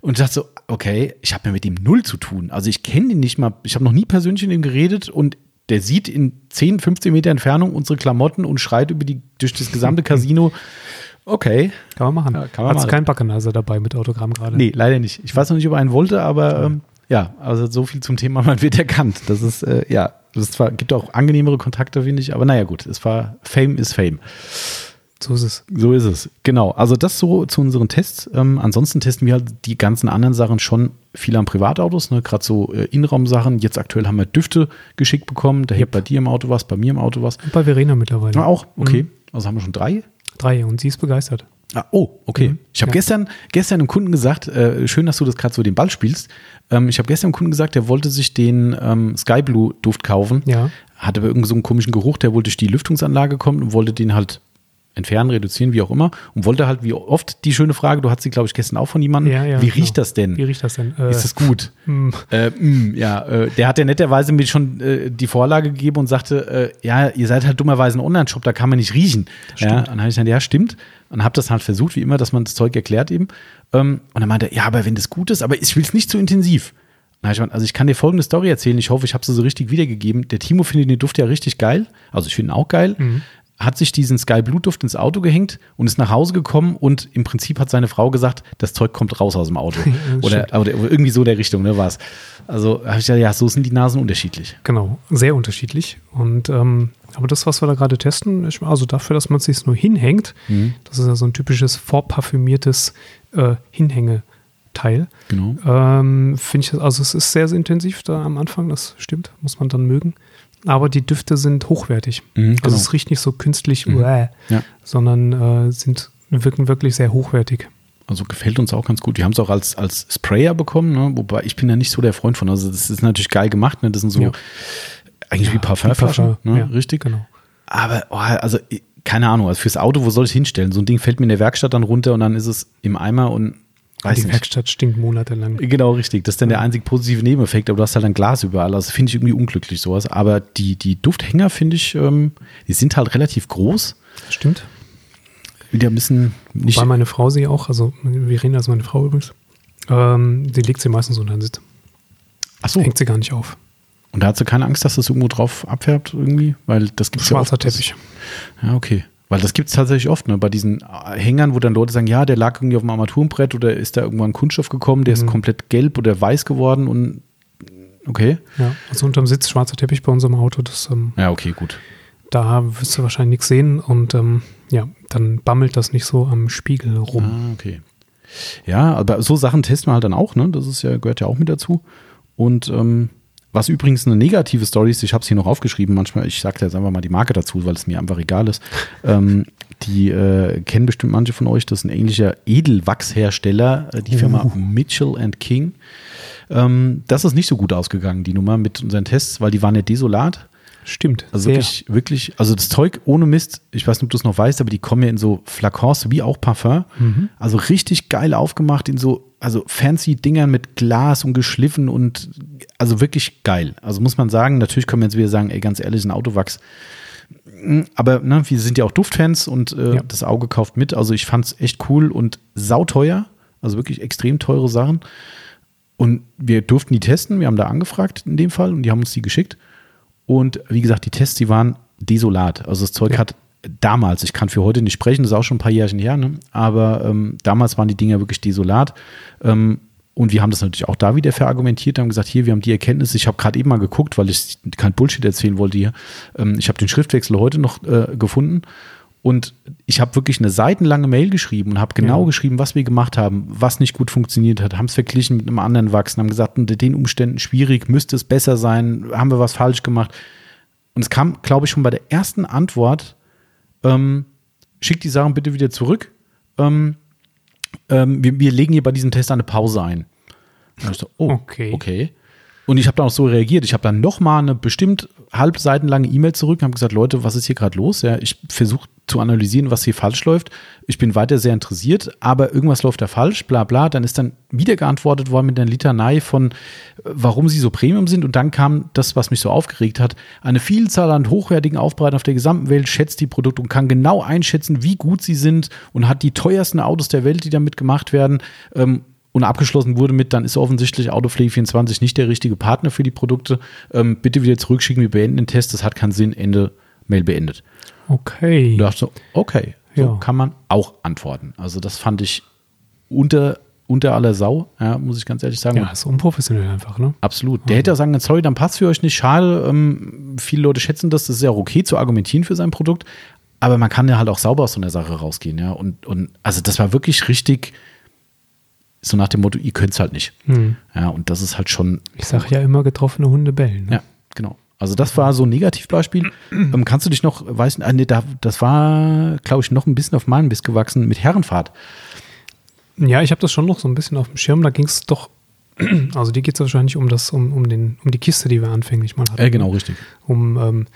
Und ich dachte so, okay, ich habe ja mit ihm null zu tun. Also ich kenne ihn nicht mal, ich habe noch nie persönlich mit ihm geredet und Der sieht in 10, 15 Meter Entfernung unsere Klamotten und schreit über die, durch das gesamte Casino. Okay. Kann man machen. Ja, kann man Hast machen. keinen Backennase dabei mit Autogramm gerade? Nee, leider nicht. Ich weiß noch nicht, ob er einen wollte, aber ähm, ja, also so viel zum Thema, man wird erkannt. Das ist, äh, ja, zwar, gibt auch angenehmere Kontakte, finde ich, aber naja, gut, es war Fame is Fame. So ist es. So ist es. Genau. Also das so zu unseren Tests. Ähm, ansonsten testen wir halt die ganzen anderen Sachen schon viel an Privatautos, ne? gerade so äh, Innenraumsachen. Jetzt aktuell haben wir Düfte geschickt bekommen. Da hebt bei dir im Auto was, bei mir im Auto was. Und bei Verena mittlerweile. Ja, auch, okay. Also haben wir schon drei. Drei und sie ist begeistert. Ah, oh, okay. Mhm. Ich habe Ja. gestern, gestern einem Kunden gesagt, äh, schön, dass du das gerade so den Ball spielst. Ähm, ich habe gestern einem Kunden gesagt, der wollte sich den ähm, Sky Blue Duft kaufen. Ja. Hatte aber irgendeinen so einen komischen Geruch, der wohl durch die Lüftungsanlage kommt und wollte den halt entfernen, reduzieren, wie auch immer. Und wollte halt, wie oft, die schöne Frage, du hattest sie, glaube ich, gestern auch von jemandem. Ja, ja, wie genau. riecht das denn? Wie riecht das denn? Äh, Ist das gut? mm, Äh, mm, ja, äh, der hat ja netterweise mir schon äh, die Vorlage gegeben und sagte, äh, ja, ihr seid halt dummerweise ein Online-Shop, da kann man nicht riechen. Ja, dann habe ich gesagt, ja, stimmt. Und habe das halt versucht, wie immer, dass man das Zeug erklärt eben. Ähm, und dann meinte er, ja, aber wenn das gut ist, aber ich will es nicht zu intensiv. Ich gemeint, also ich kann dir folgende Story erzählen, ich hoffe, ich habe sie so richtig wiedergegeben. Der Timo findet den Duft ja richtig geil, also ich finde ihn auch geil. Hat sich diesen Sky Blue Duft ins Auto gehängt und ist nach Hause gekommen und im Prinzip hat seine Frau gesagt, das Zeug kommt raus aus dem Auto. oder, oder irgendwie so der Richtung, ne, war es. Also habe ich gesagt, ja, so sind die Nasen unterschiedlich. Genau, sehr unterschiedlich. Und ähm, aber das, was wir da gerade testen, also dafür, dass man es sich nur hinhängt, Mhm. das ist ja so ein typisches vorparfümiertes äh, Hinhängeteil. Genau. Ähm, Finde ich, also es ist sehr, sehr intensiv da am Anfang, das stimmt, muss man dann mögen. Aber die Düfte sind hochwertig. Mhm, Also genau. es riecht nicht so künstlich, uäh, Ja. sondern äh, sind, wirken wirklich sehr hochwertig. Also gefällt uns auch ganz gut. Wir haben es auch als, als Sprayer bekommen, ne? wobei ich bin ja nicht so der Freund von. Also das ist natürlich geil gemacht, ne? Das sind so Ja. eigentlich wie Ja, Parfümflaschen, wie Parfum, ne? ja, richtig? Genau. Aber oh, also keine Ahnung, also fürs Auto, wo soll ich es hinstellen? So ein Ding fällt mir in der Werkstatt dann runter und dann ist es im Eimer und weiß die nicht. Werkstatt stinkt monatelang. Genau, richtig. Das ist dann der einzig positive Nebeneffekt, aber du hast halt ein Glas überall. Also finde ich irgendwie unglücklich sowas. Aber die, die Dufthänger finde ich, ähm, die sind halt relativ groß. Stimmt. Wieder ein bisschen nicht. Weil meine Frau sie auch, also Verena ist meine Frau übrigens, ähm, die legt sie meistens unter den Sitz. Ach so. Hängt sie gar nicht auf. Und da hat sie keine Angst, dass das irgendwo drauf abfärbt irgendwie? Weil das gibt Schwarzer ja Teppich. Ja, okay. Weil das gibt es tatsächlich oft, ne? Bei diesen äh, Hängern, wo dann Leute sagen, ja, der lag irgendwie auf dem Armaturenbrett oder ist da irgendwann Kunststoff gekommen, der ist komplett gelb oder weiß geworden und okay. Ja, also unterm Sitz schwarzer Teppich bei unserem Auto, das, ähm, Ja, okay, gut. da wirst du wahrscheinlich nichts sehen und ähm, ja, dann bammelt das nicht so am Spiegel rum. Ah, okay. Ja, aber so Sachen testen wir halt dann auch, ne? Das ist ja, gehört ja auch mit dazu. Und ähm, was übrigens eine negative Story ist, ich habe es hier noch aufgeschrieben, manchmal, ich sage jetzt einfach mal die Marke dazu, weil es mir einfach egal ist. ähm, die äh, kennen bestimmt manche von euch, das ist ein englischer Edelwachshersteller, äh, die Firma Mitchell and King. Ähm, das ist nicht so gut ausgegangen, die Nummer mit unseren Tests, weil die waren ja desolat. Stimmt. Also sehr. wirklich, wirklich, also das Zeug ohne Mist, ich weiß nicht, ob du es noch weißt, aber die kommen ja in so Flakons wie auch Parfum. Also richtig geil aufgemacht in so, also fancy Dingern mit Glas und geschliffen und also wirklich geil. Also muss man sagen, natürlich können wir jetzt wieder sagen, ey, ganz ehrlich, ein Autowachs. Mm, Aber ne, wir sind ja auch Duftfans und äh, Ja. das Auge kauft mit. Also ich fand es echt cool und sauteuer. Also wirklich extrem teure Sachen. Und wir durften die testen. Wir haben da angefragt in dem Fall und die haben uns die geschickt. Und wie gesagt, die Tests, die waren desolat. Also das Zeug Ja. hat damals, ich kann für heute nicht sprechen, das ist auch schon ein paar Jährchen her, ne? aber ähm, damals waren die Dinger wirklich desolat. Ähm, und wir haben das natürlich auch da wieder verargumentiert, haben gesagt, hier, wir haben die Erkenntnis, ich habe gerade eben mal geguckt, weil ich kein Bullshit erzählen wollte hier. Ähm, ich habe den Schriftwechsel heute noch äh, gefunden und ich habe wirklich eine seitenlange Mail geschrieben und habe genau Ja. geschrieben, was wir gemacht haben, was nicht gut funktioniert hat, haben es verglichen mit einem anderen Wachsen, haben gesagt, unter den Umständen schwierig, müsste es besser sein, haben wir was falsch gemacht. Und es kam, glaube ich, schon bei der ersten Antwort, ähm, schickt die Sachen bitte wieder zurück. Ähm, ähm, wir, wir legen hier bei diesem Test eine Pause ein. So, oh, okay. Okay. Und ich habe dann auch so reagiert. Ich habe dann noch mal eine bestimmt halb seitenlange E-Mail zurück und habe gesagt, Leute, was ist hier gerade los? Ja, ich versuche zu analysieren, was hier falsch läuft. Ich bin weiter sehr interessiert, aber irgendwas läuft da falsch, bla bla. Dann ist dann wieder geantwortet worden mit einer Litanei von, äh, warum sie so Premium sind. Und dann kam das, was mich so aufgeregt hat. Eine Vielzahl an hochwertigen Aufbereitern auf der gesamten Welt schätzt die Produkte und kann genau einschätzen, wie gut sie sind und hat die teuersten Autos der Welt, die damit gemacht werden. Ähm, und abgeschlossen wurde mit, dann ist offensichtlich Autopflege24 nicht der richtige Partner für die Produkte. Ähm, bitte wieder zurückschicken, wir beenden den Test, das hat keinen Sinn, Ende Mail beendet. Okay. Und dachte so, okay, so Ja. kann man auch antworten. Also das fand ich unter, unter aller Sau, ja, muss ich ganz ehrlich sagen. Ja, ist unprofessionell einfach, ne? Absolut. Der hätte ja sagen können, sorry, dann passt für euch nicht, schade. Ähm, viele Leute schätzen das, das ist ja auch okay zu argumentieren für sein Produkt, aber man kann ja halt auch sauber aus so einer Sache rausgehen, ja. Und, und also das war wirklich richtig so nach dem Motto, ihr könnt es halt nicht. Hm. Ja, und das ist halt schon, Ich sage ja immer, getroffene Hunde bellen. Ne? ja, genau. Also das war so ein Negativbeispiel. ähm, kannst du dich noch, weiß nicht, ah, nee, da, das war, glaube ich, noch ein bisschen auf meinen Biss gewachsen mit Herrenfahrt. Ja, ich habe das schon noch so ein bisschen auf dem Schirm. Da ging es doch, also die geht es wahrscheinlich um das, um, um, den, um die Kiste, die wir anfänglich mal hatten. Äh, genau, richtig. Um, ähm,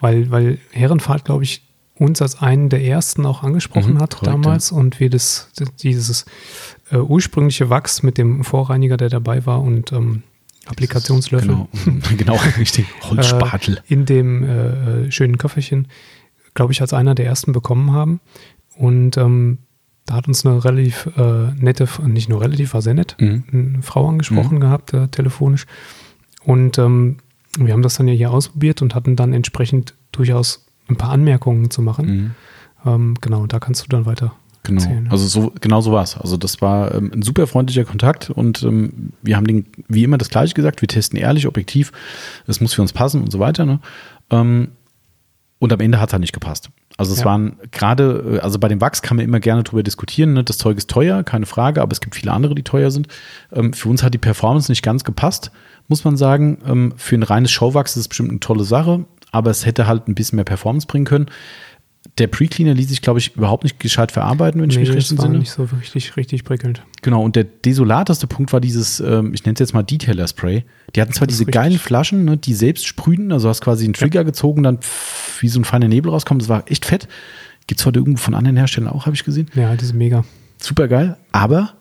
weil, weil Herrenfahrt, glaube ich, uns als einen der ersten auch angesprochen Mhm, hat korrekt, damals und wir das, dieses äh, ursprüngliche Wachs mit dem Vorreiniger, der dabei war und ähm, Applikationslöffel Genau, genau richtig. Holzspatel. äh, in dem äh, schönen Köfferchen, glaube ich, als einer der ersten bekommen haben. Und ähm, da hat uns eine relativ äh, nette, nicht nur relativ, war sehr nett, Mhm. eine Frau angesprochen gehabt, äh, telefonisch. Und ähm, wir haben das dann ja hier ausprobiert und hatten dann entsprechend durchaus ein paar Anmerkungen zu machen. Mhm. Ähm, genau, da kannst du dann weiter Genau, erzählen. also so, genau so war es. Also das war ähm, ein super freundlicher Kontakt und ähm, wir haben den, wie immer das gleiche gesagt, wir testen ehrlich, objektiv, es muss für uns passen und so weiter. Ne? Ähm, und am Ende hat es halt nicht gepasst. Also es Ja. waren gerade, äh, also bei dem Wachs kann man immer gerne drüber diskutieren, ne? das Zeug ist teuer, keine Frage, aber es gibt viele andere, die teuer sind. Ähm, für uns hat die Performance nicht ganz gepasst, muss man sagen. Ähm, für ein reines Showwachs ist es bestimmt eine tolle Sache, aber es hätte halt ein bisschen mehr Performance bringen können. Der Pre-Cleaner ließ sich, glaube ich, überhaupt nicht gescheit verarbeiten, wenn ich mich nee, recht das war entsinne. nicht so richtig, richtig prickelnd. Genau, und der desolateste Punkt war dieses, ähm, ich nenne es jetzt mal Detailer-Spray. Die hatten zwar diese richtig. geilen Flaschen, ne, die selbst sprühten, also hast quasi einen Trigger gezogen, dann pff, wie so ein feiner Nebel rauskommt. Das war echt fett. Gibt es heute irgendwo von anderen Herstellern auch, habe ich gesehen. Ja, das ist mega. Super geil, aber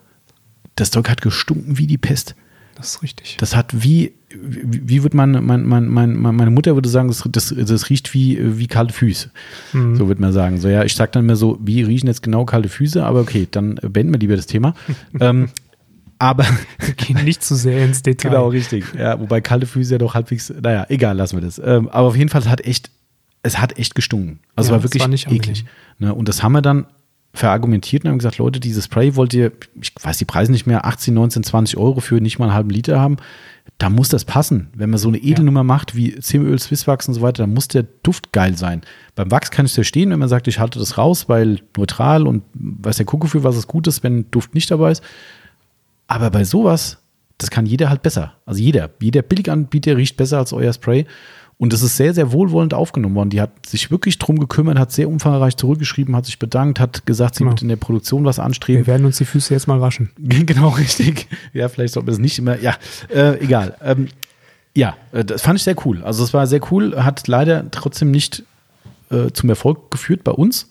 das Zeug hat gestunken wie die Pest. Das ist richtig. Das hat wie, wie, würde man, mein, mein, mein, meine Mutter würde sagen, das, das, das riecht wie, wie kalte Füße. Mhm. So würde man sagen. So, ja, ich sage dann immer so, wie riechen jetzt genau kalte Füße, aber okay, dann beenden wir lieber das Thema. ähm, aber Wir gehen nicht zu sehr ins Detail. Genau, richtig. Ja, wobei kalte Füße ja doch halbwegs, naja, egal, lassen wir das. Ähm, aber auf jeden Fall, es hat echt, es hat echt gestunken. Also Ja, war wirklich war nicht eklig. Ne? Und das haben wir dann verargumentiert und haben gesagt, Leute, dieses Spray wollt ihr, ich weiß die Preise nicht mehr, 18, 19, 20 Euro für nicht mal einen halben Liter haben. Da muss das passen. Wenn man so eine Edelnummer macht wie Zimmeröl, Swisswachs und so weiter, dann muss der Duft geil sein. Beim Wachs kann ich verstehen, wenn man sagt, ich halte das raus, weil neutral und weiß der Kuckuck für was es gut ist, wenn Duft nicht dabei ist. Aber bei sowas, das kann jeder halt besser. Also jeder. Jeder Billiganbieter riecht besser als euer Spray. Und das ist sehr, sehr wohlwollend aufgenommen worden. Die hat sich wirklich drum gekümmert, hat sehr umfangreich zurückgeschrieben, hat sich bedankt, hat gesagt, sie Genau. wird in der Produktion was anstreben. Wir werden uns die Füße jetzt mal waschen. genau, richtig. Ja, vielleicht sollte man das nicht immer. Ja, äh, egal. Ähm, ja, äh, das fand ich sehr cool. Also es war sehr cool, hat leider trotzdem nicht äh, zum Erfolg geführt bei uns.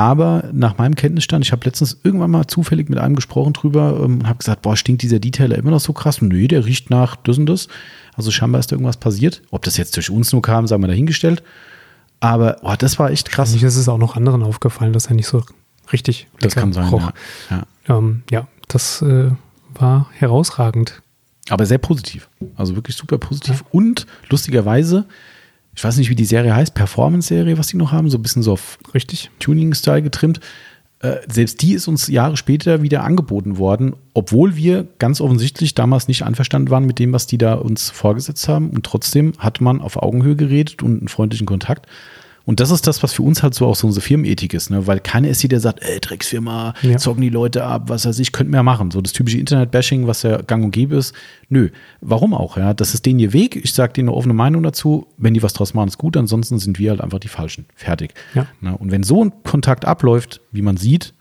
Aber nach meinem Kenntnisstand, ich habe letztens irgendwann mal zufällig mit einem gesprochen drüber ähm, und habe gesagt, boah, stinkt dieser Detailer immer noch so krass? Nö, der riecht nach das und das. Also scheinbar ist da irgendwas passiert. Ob das jetzt durch uns nur kam, sagen wir dahingestellt. Aber boah, das war echt krass. Nicht, ist es auch noch anderen aufgefallen, dass er nicht so richtig Das kann sein. roch. Ja. Ja. Ähm, ja, das äh, war herausragend. Aber sehr positiv. Also wirklich super positiv. Und lustigerweise, ich weiß nicht, wie die Serie heißt, Performance-Serie, was die noch haben, so ein bisschen so auf Richtig. Tuning-Style getrimmt. Äh, selbst die ist uns Jahre später wieder angeboten worden, obwohl wir ganz offensichtlich damals nicht einverstanden waren mit dem, was die da uns vorgesetzt haben. Und trotzdem hat man auf Augenhöhe geredet und einen freundlichen Kontakt. Und das ist das, was für uns halt so auch so unsere Firmenethik ist, ne? weil keiner ist hier, der sagt, ey, Drecksfirma, Ja. zocken die Leute ab, was weiß ich, könnten wir ja machen. So das typische Internet-Bashing, was ja gang und gäbe ist. Nö, warum auch? Ja? Das ist denen ihr Weg. Ich sage denen eine offene Meinung dazu. Wenn die was draus machen, ist gut. Ansonsten sind wir halt einfach die Falschen. Fertig. Ja. Ne? Und wenn so ein Kontakt abläuft, wie man sieht,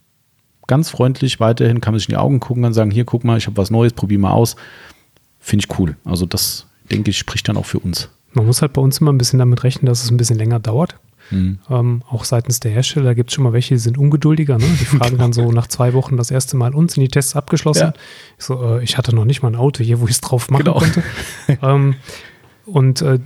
ganz freundlich weiterhin, kann man sich in die Augen gucken und sagen, hier, guck mal, ich habe was Neues, probier mal aus. Finde ich cool. Also das, denke ich, spricht dann auch für uns. Man muss halt bei uns immer ein bisschen damit rechnen, dass es ein bisschen länger dauert. Mhm. Ähm, auch seitens der Hersteller gibt es schon mal welche, die sind ungeduldiger. Ne? Die fragen dann so nach zwei Wochen das erste Mal uns, sind die Tests abgeschlossen? Ja. Ich so, äh, ich hatte noch nicht mal ein Auto hier, wo ich es drauf machen Genau. konnte. ähm, und äh,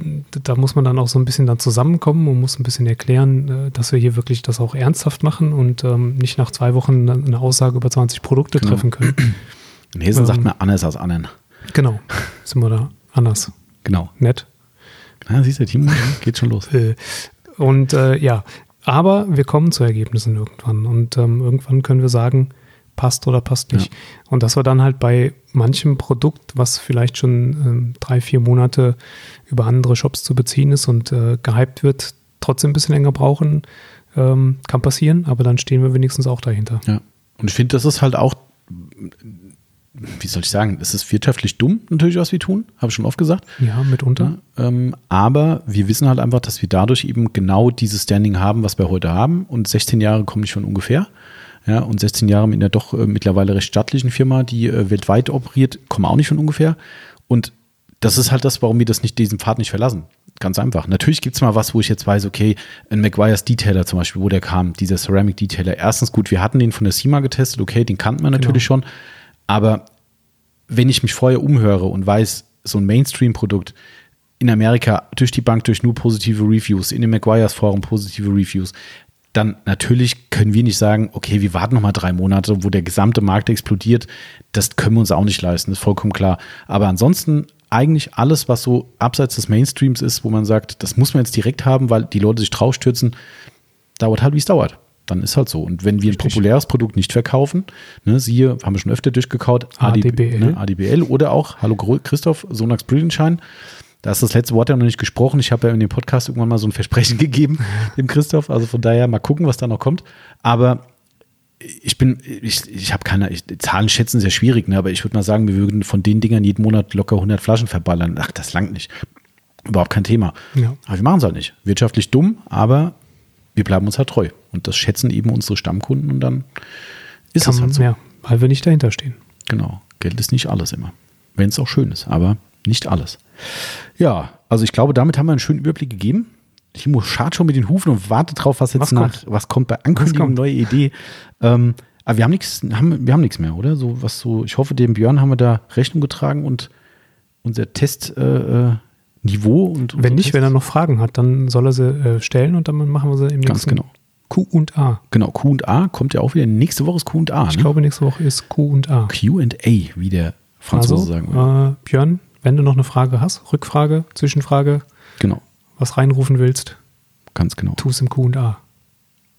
da muss man dann auch so ein bisschen dann zusammenkommen und muss ein bisschen erklären, äh, dass wir hier wirklich das auch ernsthaft machen und ähm, nicht nach zwei Wochen eine Aussage über 20 Produkte Genau. treffen können. In Hessen ähm, sagt man anders als anderen. Genau, sind wir da anders. Genau. Nett. Ja, siehst du, Timo, geht schon los. Äh, und äh, ja, aber wir kommen zu Ergebnissen irgendwann und ähm, irgendwann können wir sagen, passt oder passt nicht. Ja. Und dass wir dann halt bei manchem Produkt, was vielleicht schon ähm, drei, vier Monate über andere Shops zu beziehen ist und äh, gehypt wird, trotzdem ein bisschen länger brauchen, ähm, kann passieren, aber dann stehen wir wenigstens auch dahinter. Ja. Und ich finde, das ist halt auch, wie soll ich sagen, es ist wirtschaftlich dumm natürlich, was wir tun, habe ich schon oft gesagt. Ja, mitunter. Ja, ähm, aber wir wissen halt einfach, dass wir dadurch eben genau dieses Standing haben, was wir heute haben. Und 16 Jahre kommen nicht von ungefähr. Ja, und 16 Jahre mit einer doch äh, mittlerweile recht stattlichen Firma, die äh, weltweit operiert, kommen auch nicht von ungefähr. Und das ist halt das, warum wir das nicht, diesen Pfad nicht verlassen. Ganz einfach. Natürlich gibt es mal was, wo ich jetzt weiß, okay, ein McGuire's Detailer zum Beispiel, wo der kam, dieser Ceramic Detailer. Erstens gut, wir hatten den von der SEMA getestet, okay, den kannten wir natürlich genau. schon. Aber wenn ich mich vorher umhöre und weiß, so ein Mainstream-Produkt in Amerika durch die Bank durch nur positive Reviews, in dem McGuire's Forum positive Reviews, dann natürlich können wir nicht sagen, okay, wir warten noch mal drei Monate, wo der gesamte Markt explodiert. Das können wir uns auch nicht leisten, ist vollkommen klar. Aber ansonsten eigentlich alles, was so abseits des Mainstreams ist, wo man sagt, das muss man jetzt direkt haben, weil die Leute sich draufstürzen, dauert halt, wie es dauert. Dann ist halt so. Und wenn wir ein populäres Produkt nicht verkaufen, ne, siehe, haben wir schon öfter durchgekaut, ADBL, ne, ADBL oder auch, hallo Christoph, Sonax Brillenschein, da ist das letzte Wort ja noch nicht gesprochen. Ich habe ja in dem Podcast irgendwann mal so ein Versprechen gegeben, dem Christoph. Also von daher mal gucken, was da noch kommt. Aber ich bin, ich, ich habe keine, ich, Zahlen schätzen sehr schwierig, ne? aber ich würde mal sagen, wir würden von den Dingern jeden Monat locker 100 Flaschen verballern. Ach, das langt nicht. Überhaupt kein Thema. Ja. Aber wir machen es halt nicht. Wirtschaftlich dumm, aber wir bleiben uns halt treu. Und das schätzen eben unsere Stammkunden und dann ist Kann es halt so. Ja, weil wir nicht dahinter stehen. Genau. Geld ist nicht alles immer. Wenn es auch schön ist, aber nicht alles. Ja, also ich glaube, damit haben wir einen schönen Überblick gegeben. Timo schart schon mit den Hufen und wartet drauf, was jetzt was nach, kommt? was kommt bei Ankündigung, neue Idee. Ähm, aber wir haben nichts, haben, wir haben nichts mehr, oder? So was so, ich hoffe, dem Björn haben wir da Rechnung getragen und unser Testniveau. Äh, und wenn nicht, Tests. wenn er noch Fragen hat, dann soll er sie äh, stellen und dann machen wir sie im nächsten. Ganz genau. Q und A. Genau, Q und A kommt ja auch wieder. Nächste Woche ist Q und A. Ich ne? glaube, nächste Woche ist Q und A. Q und A, wie der Franzose also, sagen würde. Äh, Björn, wenn du noch eine Frage hast, Rückfrage, Zwischenfrage, genau. was reinrufen willst, ganz genau. Tu es im QA.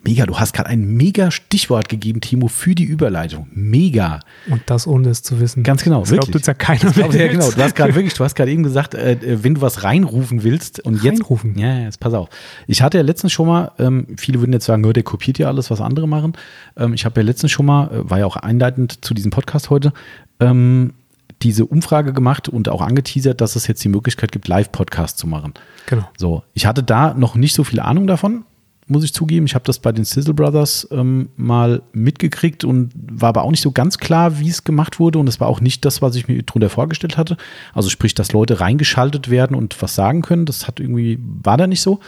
Mega, du hast gerade ein mega Stichwort gegeben, Timo, für die Überleitung. Mega. Und das ohne es zu wissen. Ganz genau. Das glaubt uns ja keiner mehr. Ja, genau. Du hast gerade wirklich, du hast gerade eben gesagt, äh, äh, wenn du was reinrufen willst und reinrufen. jetzt. Ja, jetzt pass auf. Ich hatte ja letztens schon mal, ähm, viele würden jetzt sagen, der kopiert ja alles, was andere machen. Ähm, ich habe ja letztens schon mal, äh, war ja auch einleitend zu diesem Podcast heute, ähm, diese Umfrage gemacht und auch angeteasert, dass es jetzt die Möglichkeit gibt, Live-Podcasts zu machen. Genau. So, ich hatte da noch nicht so viel Ahnung davon, muss ich zugeben. Ich habe das bei den Sizzle Brothers ähm, mal mitgekriegt und war aber auch nicht so ganz klar, wie es gemacht wurde. Und es war auch nicht das, was ich mir darunter vorgestellt hatte. Also sprich, dass Leute reingeschaltet werden und was sagen können. Das hat irgendwie, war da nicht so.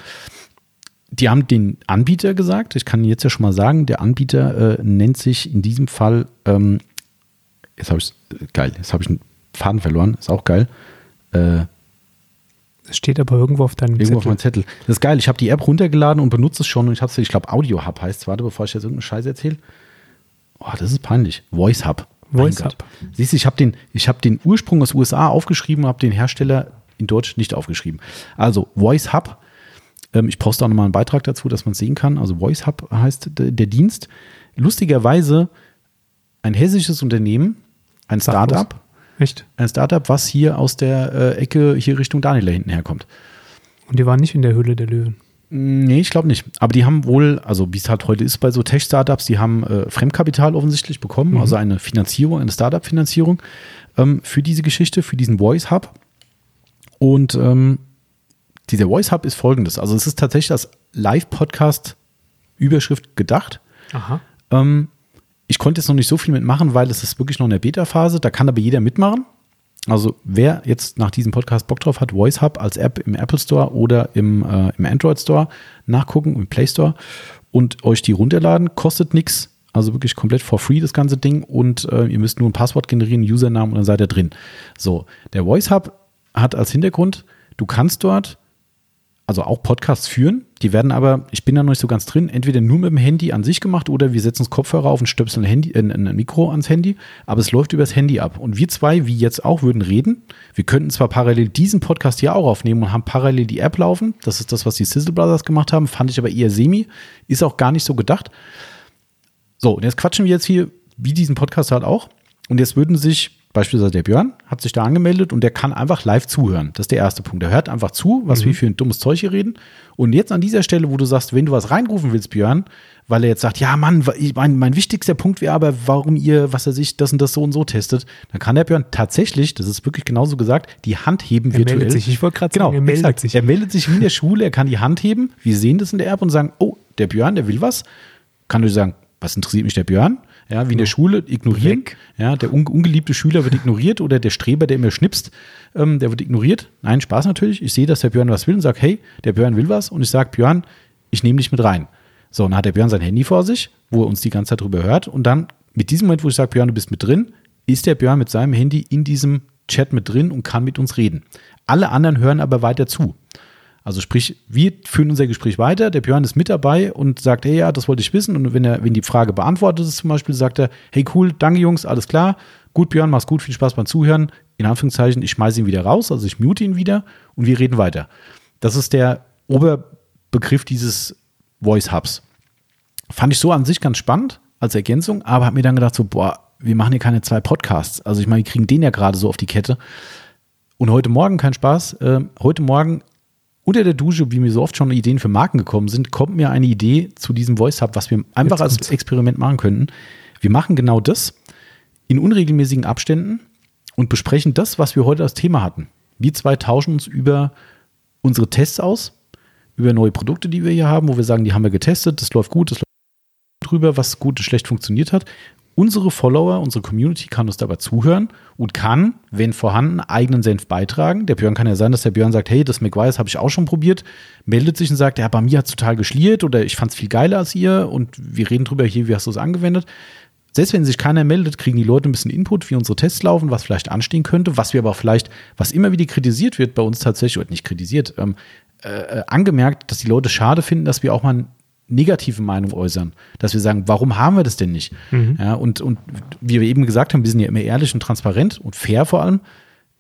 Die haben den Anbieter gesagt. Ich kann jetzt ja schon mal sagen, der Anbieter äh, nennt sich in diesem Fall ähm, jetzt habe ich geil, jetzt habe ich einen Faden verloren, ist auch geil. Äh, es steht aber irgendwo auf deinem irgendwo Zettel. auf meinem Zettel. Das ist geil. Ich habe die App runtergeladen und benutze es schon und ich habe es, ich glaube, Audio Hub heißt es. Warte, bevor ich jetzt irgendeinen Scheiß erzähle. Oh, das ist peinlich. Voice Hub. Voice Hub. Siehst du, ich habe den, hab den Ursprung aus USA aufgeschrieben, habe den Hersteller in Deutsch nicht aufgeschrieben. Also Voice Hub. Ähm, ich poste auch nochmal einen Beitrag dazu, dass man es sehen kann. Also Voice Hub heißt der Dienst. Lustigerweise ein hessisches Unternehmen, ein Startup. Echt? Ein Startup, was hier aus der äh, Ecke hier Richtung Daniela hinten herkommt. Und die waren nicht in der Höhle der Löwen. Mm, nee, ich glaube nicht. Aber die haben wohl, also wie es halt heute ist bei so Tech-Startups, die haben äh, Fremdkapital offensichtlich bekommen, mhm. also eine Finanzierung, eine Startup-Finanzierung ähm, für diese Geschichte, für diesen Voice Hub. Und ähm, dieser Voice Hub ist folgendes. Also es ist tatsächlich als Live-Podcast-Überschrift gedacht. Aha. Ähm, ich konnte jetzt noch nicht so viel mitmachen, weil es ist wirklich noch in der Beta-Phase. Da kann aber jeder mitmachen. Also wer jetzt nach diesem Podcast Bock drauf hat, Voice Hub als App im Apple Store oder im, äh, im Android Store nachgucken, im Play Store und euch die runterladen, kostet nichts. Also wirklich komplett for free das ganze Ding und äh, ihr müsst nur ein Passwort generieren, einen Usernamen und dann seid ihr drin. So, der Voice Hub hat als Hintergrund, du kannst dort also auch Podcasts führen, Die werden aber, ich bin da noch nicht so ganz drin, entweder nur mit dem Handy an sich gemacht oder wir setzen uns Kopfhörer auf und stöpseln ein, Handy, äh, ein Mikro ans Handy, aber es läuft übers Handy ab. Und wir zwei, wie jetzt auch, würden reden. Wir könnten zwar parallel diesen Podcast hier auch aufnehmen und haben parallel die App laufen. Das ist das, was die Sizzle Brothers gemacht haben, fand ich aber eher semi. Ist auch gar nicht so gedacht. So, und jetzt quatschen wir jetzt hier, wie diesen Podcast halt auch. Und jetzt würden sich Beispielsweise der Björn hat sich da angemeldet und der kann einfach live zuhören. Das ist der erste Punkt. Er hört einfach zu, was mhm. wir für ein dummes Zeug hier reden. Und jetzt an dieser Stelle, wo du sagst, wenn du was reinrufen willst, Björn, weil er jetzt sagt, ja Mann, mein, mein wichtigster Punkt wäre aber, warum ihr, was er sich das und das so und so testet, dann kann der Björn tatsächlich, das ist wirklich genauso gesagt, die Hand heben er virtuell. Meldet sich. Ich wollte gerade genau, sagen, er meldet exakt. sich. Er meldet sich in der Schule, er kann die Hand heben, wir sehen das in der App und sagen, oh, der Björn, der will was. Kann du sagen, was interessiert mich der Björn? Ja, wie in der Schule ignorieren. Weg. Ja, der un ungeliebte Schüler wird ignoriert oder der Streber, der immer schnipst, ähm, der wird ignoriert. Nein, Spaß natürlich. Ich sehe, dass der Björn was will und sage, hey, der Björn will was und ich sage, Björn, ich nehme dich mit rein. So, und dann hat der Björn sein Handy vor sich, wo er uns die ganze Zeit drüber hört und dann mit diesem Moment, wo ich sage, Björn, du bist mit drin, ist der Björn mit seinem Handy in diesem Chat mit drin und kann mit uns reden. Alle anderen hören aber weiter zu. Also sprich, wir führen unser Gespräch weiter, der Björn ist mit dabei und sagt, hey, ja, das wollte ich wissen. Und wenn er, wenn die Frage beantwortet ist zum Beispiel, sagt er, hey, cool, danke Jungs, alles klar. Gut, Björn, mach's gut, viel Spaß beim Zuhören. In Anführungszeichen, ich schmeiße ihn wieder raus, also ich mute ihn wieder und wir reden weiter. Das ist der Oberbegriff dieses Voice Hubs. Fand ich so an sich ganz spannend als Ergänzung, aber habe mir dann gedacht, so, boah, wir machen hier keine zwei Podcasts. Also ich meine, wir kriegen den ja gerade so auf die Kette. Und heute Morgen, kein Spaß, äh, heute Morgen unter der Dusche, wie mir so oft schon Ideen für Marken gekommen sind, kommt mir eine Idee zu diesem Voice Hub, was wir einfach als Experiment machen könnten. Wir machen genau das in unregelmäßigen Abständen und besprechen das, was wir heute als Thema hatten. Wir zwei tauschen uns über unsere Tests aus, über neue Produkte, die wir hier haben, wo wir sagen, die haben wir getestet, das läuft gut, das läuft drüber, was gut und schlecht funktioniert hat Unsere Follower, unsere Community kann uns dabei zuhören und kann, wenn vorhanden, eigenen Senf beitragen. Der Björn kann ja sein, dass der Björn sagt, hey, das McGuire's habe ich auch schon probiert, meldet sich und sagt, ja, bei mir hat es total geschliert oder ich fand es viel geiler als ihr und wir reden drüber hier, wie hast du es angewendet. Selbst wenn sich keiner meldet, kriegen die Leute ein bisschen Input, wie unsere Tests laufen, was vielleicht anstehen könnte, was wir aber vielleicht, was immer wieder kritisiert wird bei uns tatsächlich, oder nicht kritisiert, ähm, äh, äh angemerkt, dass die Leute schade finden, dass wir auch mal negative Meinung äußern, dass wir sagen, warum haben wir das denn nicht? Mhm. Ja, und, und wie wir eben gesagt haben, wir sind ja immer ehrlich und transparent und fair vor allem.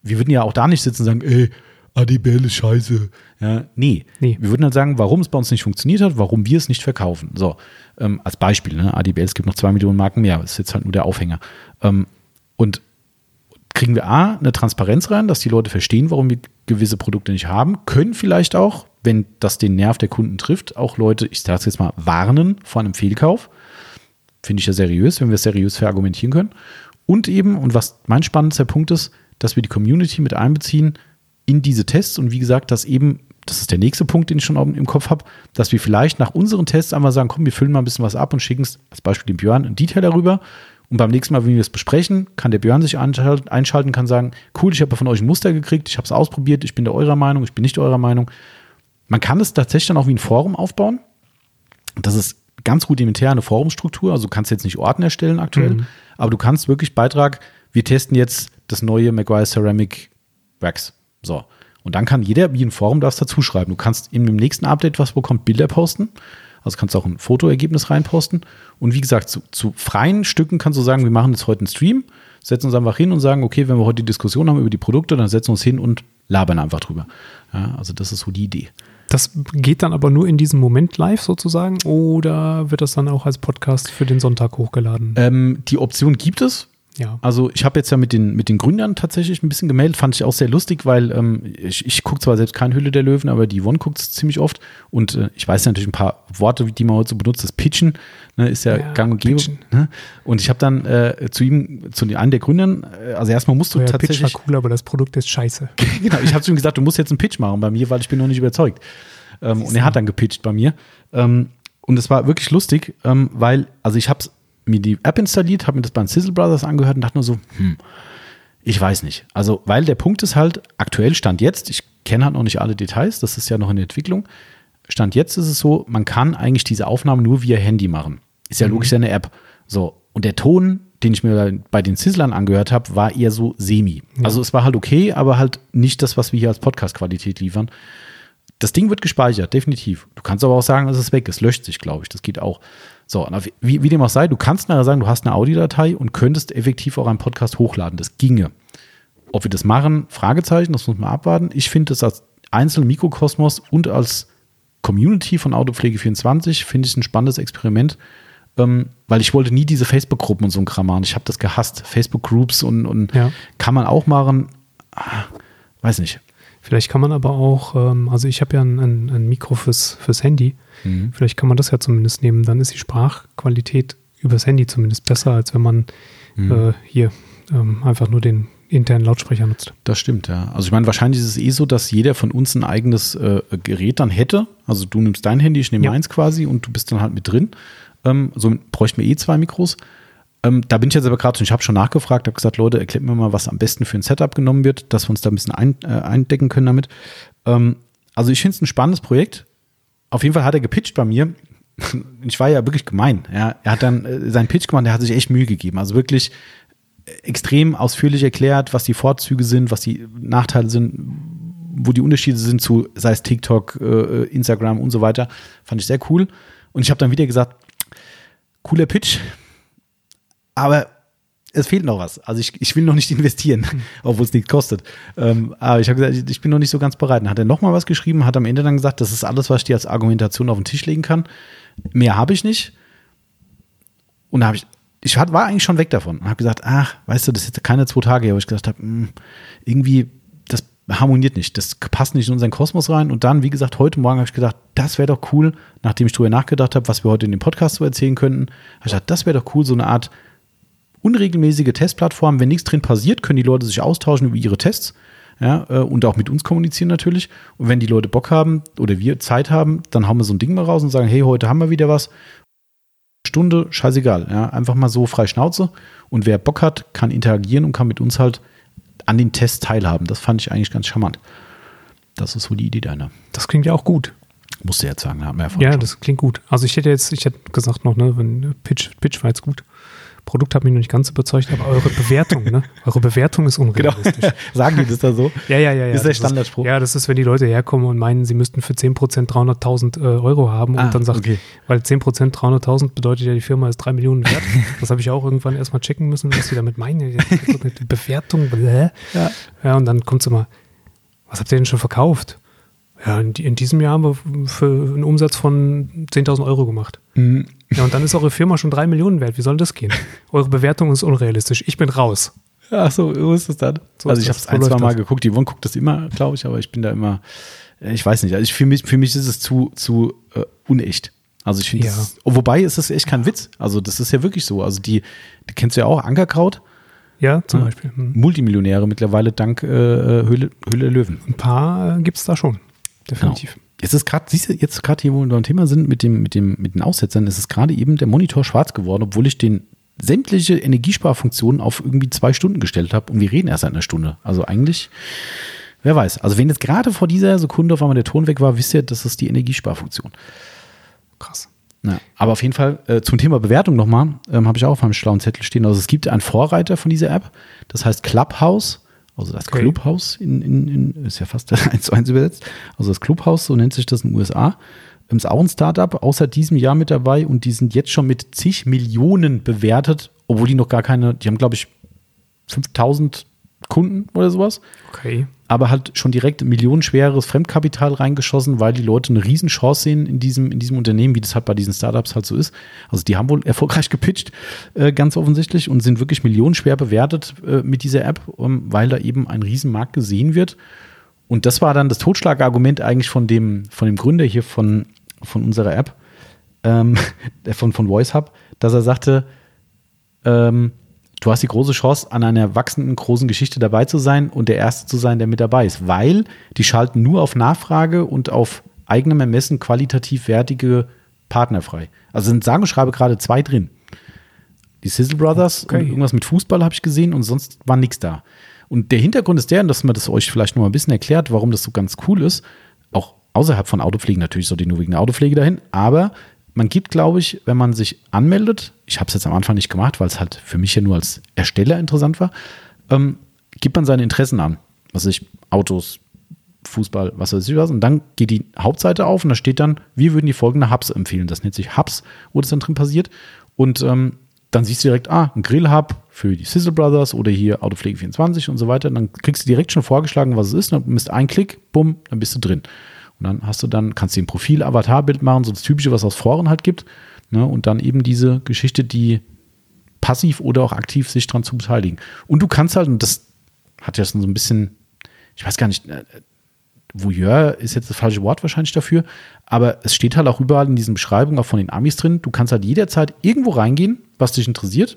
Wir würden ja auch da nicht sitzen und sagen, ey, ADBL ist scheiße. Ja, nee. nee. Wir würden halt sagen, warum es bei uns nicht funktioniert hat, warum wir es nicht verkaufen. So, ähm, als Beispiel, ne? ADBL, es gibt noch zwei Millionen Marken mehr, das ist jetzt halt nur der Aufhänger. Ähm, und kriegen wir A, eine Transparenz rein, dass die Leute verstehen, warum wir gewisse Produkte nicht haben, können vielleicht auch, wenn das den Nerv der Kunden trifft, auch Leute, ich sage es jetzt mal, warnen vor einem Fehlkauf. Finde ich ja seriös, wenn wir es seriös verargumentieren können. Und eben, und was mein spannendster Punkt ist, dass wir die Community mit einbeziehen in diese Tests und wie gesagt, dass eben, das ist der nächste Punkt, den ich schon im Kopf habe, dass wir vielleicht nach unseren Tests einmal sagen, komm, wir füllen mal ein bisschen was ab und schicken es als Beispiel dem Björn ein Detail darüber und beim nächsten Mal, wenn wir es besprechen, kann der Björn sich einschalten, kann sagen, cool, ich habe von euch ein Muster gekriegt, ich habe es ausprobiert, ich bin der eurer Meinung, ich bin nicht eurer Meinung. Man kann es tatsächlich dann auch wie ein Forum aufbauen. Das ist ganz gut interne Forumstruktur. Also du kannst jetzt nicht Orten erstellen aktuell, mhm. aber du kannst wirklich Beitrag, wir testen jetzt das neue McGuire Ceramic Wax. So. Und dann kann jeder wie ein Forum das dazu schreiben. Du kannst in dem nächsten Update, was bekommt, Bilder posten. Also kannst du auch ein Fotoergebnis reinposten. Und wie gesagt, zu, zu freien Stücken kannst du sagen, wir machen jetzt heute einen Stream, setzen uns einfach hin und sagen, okay, wenn wir heute die Diskussion haben über die Produkte, dann setzen wir uns hin und labern einfach drüber. Ja, also das ist so die Idee. Das geht dann aber nur in diesem Moment live sozusagen oder wird das dann auch als Podcast für den Sonntag hochgeladen? Ähm, die Option gibt es. Ja. Also ich habe jetzt ja mit den, mit den Gründern tatsächlich ein bisschen gemeldet, fand ich auch sehr lustig, weil ähm, ich, ich gucke zwar selbst keine Hülle der Löwen, aber die Yvonne guckt es ziemlich oft und äh, ich weiß natürlich ein paar Worte, die man heute so benutzt, das Pitchen ne, ist ja, ja gang und gäbe. Ne? Und ich habe dann äh, zu ihm, zu einem der Gründern, äh, also erstmal musst du ja, tatsächlich... Pitch war cool, aber das Produkt ist scheiße. genau, ich habe zu ihm gesagt, du musst jetzt einen Pitch machen bei mir, weil ich bin noch nicht überzeugt. Ähm, und er hat dann gepitcht bei mir. Ähm, und es war wirklich lustig, ähm, weil, also ich habe es mir die App installiert, habe mir das bei den Sizzle Brothers angehört und dachte nur so, hm, ich weiß nicht. Also, weil der Punkt ist halt, aktuell Stand jetzt, ich kenne halt noch nicht alle Details, das ist ja noch in der Entwicklung. Stand jetzt ist es so, man kann eigentlich diese Aufnahme nur via Handy machen. Ist ja mhm. logisch eine App. So, und der Ton, den ich mir bei den Sizzlern angehört habe, war eher so semi. Ja. Also es war halt okay, aber halt nicht das, was wir hier als Podcast-Qualität liefern. das Ding wird gespeichert, definitiv. Du kannst aber auch sagen, es ist weg, es löscht sich, glaube ich. Das geht auch. So, wie, wie dem auch sei, du kannst nachher sagen, du hast eine Audiodatei und könntest effektiv auch einen Podcast hochladen. Das ginge. Ob wir das machen, Fragezeichen, das muss man abwarten. Ich finde das als einzelnen Mikrokosmos und als Community von Autopflege24 finde ich ein spannendes Experiment, ähm, weil ich wollte nie diese Facebook-Gruppen und so ein Kram machen. Ich habe das gehasst. Facebook-Groups und, und ja. kann man auch machen. Ah, weiß nicht. Vielleicht kann man aber auch, ähm, also ich habe ja ein, ein, ein, Mikro fürs, fürs Handy. Mhm. Vielleicht kann man das ja zumindest nehmen. Dann ist die Sprachqualität übers Handy zumindest besser, als wenn man mhm. äh, hier ähm, einfach nur den internen Lautsprecher nutzt. Das stimmt, ja. Also ich meine, wahrscheinlich ist es eh so, dass jeder von uns ein eigenes äh, Gerät dann hätte. Also du nimmst dein Handy, ich nehme ja. meins quasi und du bist dann halt mit drin. Ähm, so bräuchten wir eh zwei Mikros. Ähm, da bin ich jetzt aber gerade, ich habe schon nachgefragt, habe gesagt, Leute, erklärt mir mal, was am besten für ein Setup genommen wird, dass wir uns da ein bisschen ein, äh, eindecken können damit. Ähm, also ich finde es ein spannendes Projekt. Auf jeden Fall hat er gepitcht bei mir. Ich war ja wirklich gemein. Ja. Er hat dann äh, seinen Pitch gemacht, der hat sich echt Mühe gegeben. Also wirklich äh, extrem ausführlich erklärt, was die Vorzüge sind, was die Nachteile sind, wo die Unterschiede sind zu, sei es TikTok, äh, Instagram und so weiter. Fand ich sehr cool. Und ich habe dann wieder gesagt, cooler Pitch, aber es fehlt noch was. Also ich, ich will noch nicht investieren, obwohl es nichts kostet. Ähm, aber ich habe gesagt, ich bin noch nicht so ganz bereit. Dann hat er nochmal was geschrieben, hat am Ende dann gesagt, das ist alles, was ich dir als Argumentation auf den Tisch legen kann. Mehr habe ich nicht. Und da habe ich, ich war eigentlich schon weg davon und habe gesagt, ach, weißt du, das ist jetzt keine zwei Tage her, wo ich gesagt habe, hm, irgendwie, das harmoniert nicht, das passt nicht in unseren Kosmos rein. Und dann, wie gesagt, heute Morgen habe ich gedacht, das wäre doch cool, nachdem ich darüber nachgedacht habe, was wir heute in dem Podcast so erzählen könnten, habe ich gedacht, das wäre doch cool, so eine Art unregelmäßige Testplattform. Wenn nichts drin passiert, können die Leute sich austauschen über ihre Tests. Ja, äh, und auch mit uns kommunizieren natürlich. Und wenn die Leute Bock haben oder wir Zeit haben, dann hauen wir so ein Ding mal raus und sagen, hey, heute haben wir wieder was. Stunde, scheißegal. Ja, einfach mal so frei Schnauze. Und wer Bock hat, kann interagieren und kann mit uns halt an den Tests teilhaben. Das fand ich eigentlich ganz charmant. Das ist so die Idee deiner. Das klingt ja auch gut. Musste jetzt sagen, haben wir ja Ja, schon. das klingt gut. Also ich hätte jetzt, ich hätte gesagt noch, ne, wenn Pitch, Pitch war jetzt gut. Produkt hat mich noch nicht ganz überzeugt, aber eure Bewertung, ne? Eure Bewertung ist unrealistisch. Genau. Sagen die das da so? Ja, ja, ja. ja. Ist der Standardspruch? Ist, ja, das ist, wenn die Leute herkommen und meinen, sie müssten für 10% 300.000 äh, Euro haben ah, und dann sagt, okay. weil 10% 300.000 bedeutet ja, die Firma ist 3 Millionen wert. das habe ich auch irgendwann erstmal checken müssen, was sie damit meinen. Die Bewertung, bläh. Ja. ja, und dann kommt es immer, was habt ihr denn schon verkauft? Ja, in, in, diesem Jahr haben wir für einen Umsatz von 10.000 Euro gemacht. Mhm. Ja, und dann ist eure Firma schon 3 Millionen wert. Wie soll das gehen? Eure Bewertung ist unrealistisch. Ich bin raus. Ach so, wo ist das dann? So also ich habe es ein, zwei Mal das? geguckt. Die Yvonne guckt das immer, glaube ich, aber ich bin da immer, äh, ich weiß nicht. Also ich, für, mich, für mich ist es zu, zu äh, unecht. Also ich finde, ja. oh, wobei ist das echt kein Witz. Also das ist ja wirklich so. Also die, die kennst du ja auch, Ankerkraut. Ja, zum ja, Beispiel. Hm. Multimillionäre mittlerweile dank äh, Höhle, Höhle Löwen. Ein paar äh, gibt es da schon definitiv. Genau. Jetzt ist gerade, siehst du, jetzt gerade hier, wo wir beim Thema sind, mit, dem, mit, dem, mit den Aussetzern, ist es gerade eben der Monitor schwarz geworden, obwohl ich den sämtliche Energiesparfunktionen auf irgendwie zwei Stunden gestellt habe und wir reden erst seit einer Stunde. Also eigentlich, wer weiß. Also wenn jetzt gerade vor dieser Sekunde auf einmal der Ton weg war, wisst ihr, das ist die Energiesparfunktion. Krass. Ja, aber auf jeden Fall äh, zum Thema Bewertung nochmal, ähm, habe ich auch auf meinem schlauen Zettel stehen. Also es gibt einen Vorreiter von dieser App, das heißt Clubhouse also das okay. Clubhouse in, in, in, ist ja fast eins zu eins übersetzt. Also das Clubhouse, so nennt sich das in den USA. Ist auch ein Startup, außer diesem Jahr mit dabei und die sind jetzt schon mit zig Millionen bewertet, obwohl die noch gar keine, die haben glaube ich 5000 Kunden oder sowas. Okay. Aber halt schon direkt millionenschweres Fremdkapital reingeschossen, weil die Leute eine Riesenchance sehen in diesem, in diesem Unternehmen, wie das halt bei diesen Startups halt so ist. Also die haben wohl erfolgreich gepitcht, äh, ganz offensichtlich, und sind wirklich millionenschwer bewertet äh, mit dieser App, um, weil da eben ein Riesenmarkt gesehen wird. Und das war dann das Totschlagargument eigentlich von dem, von dem Gründer hier von, von unserer App, ähm, von, von VoiceHub, dass er sagte, ähm, du hast die große Chance, an einer wachsenden großen Geschichte dabei zu sein und der Erste zu sein, der mit dabei ist, weil die schalten nur auf Nachfrage und auf eigenem Ermessen qualitativ wertige Partner frei. Also sind sagen und schreibe gerade zwei drin. Die Sizzle Brothers okay. und irgendwas mit Fußball habe ich gesehen und sonst war nichts da. Und der Hintergrund ist der, dass man das euch vielleicht noch mal ein bisschen erklärt, warum das so ganz cool ist. Auch außerhalb von Autopflege natürlich so die nur wegen der Autopflege dahin, aber man gibt, glaube ich, wenn man sich anmeldet, ich habe es jetzt am Anfang nicht gemacht, weil es halt für mich ja nur als Ersteller interessant war, ähm, gibt man seine Interessen an. Was ich Autos, Fußball, was weiß ich was. Und dann geht die Hauptseite auf und da steht dann, wir würden die folgende Hubs empfehlen. Das nennt sich Hubs, wo das dann drin passiert. Und ähm, dann siehst du direkt, ah, ein Grillhub für die Sizzle Brothers oder hier Autopflege 24 und so weiter. Und dann kriegst du direkt schon vorgeschlagen, was es ist. Und dann bist ein Klick, bumm, dann bist du drin. Und dann hast du dann, kannst du ein Profil-Avatarbild machen, so das typische, was es aus Foren halt gibt. Ne? Und dann eben diese Geschichte, die passiv oder auch aktiv sich dran zu beteiligen. Und du kannst halt, und das hat ja so ein bisschen, ich weiß gar nicht, äh, Voyeur ist jetzt das falsche Wort wahrscheinlich dafür, aber es steht halt auch überall in diesen Beschreibungen, auch von den Amis drin, du kannst halt jederzeit irgendwo reingehen, was dich interessiert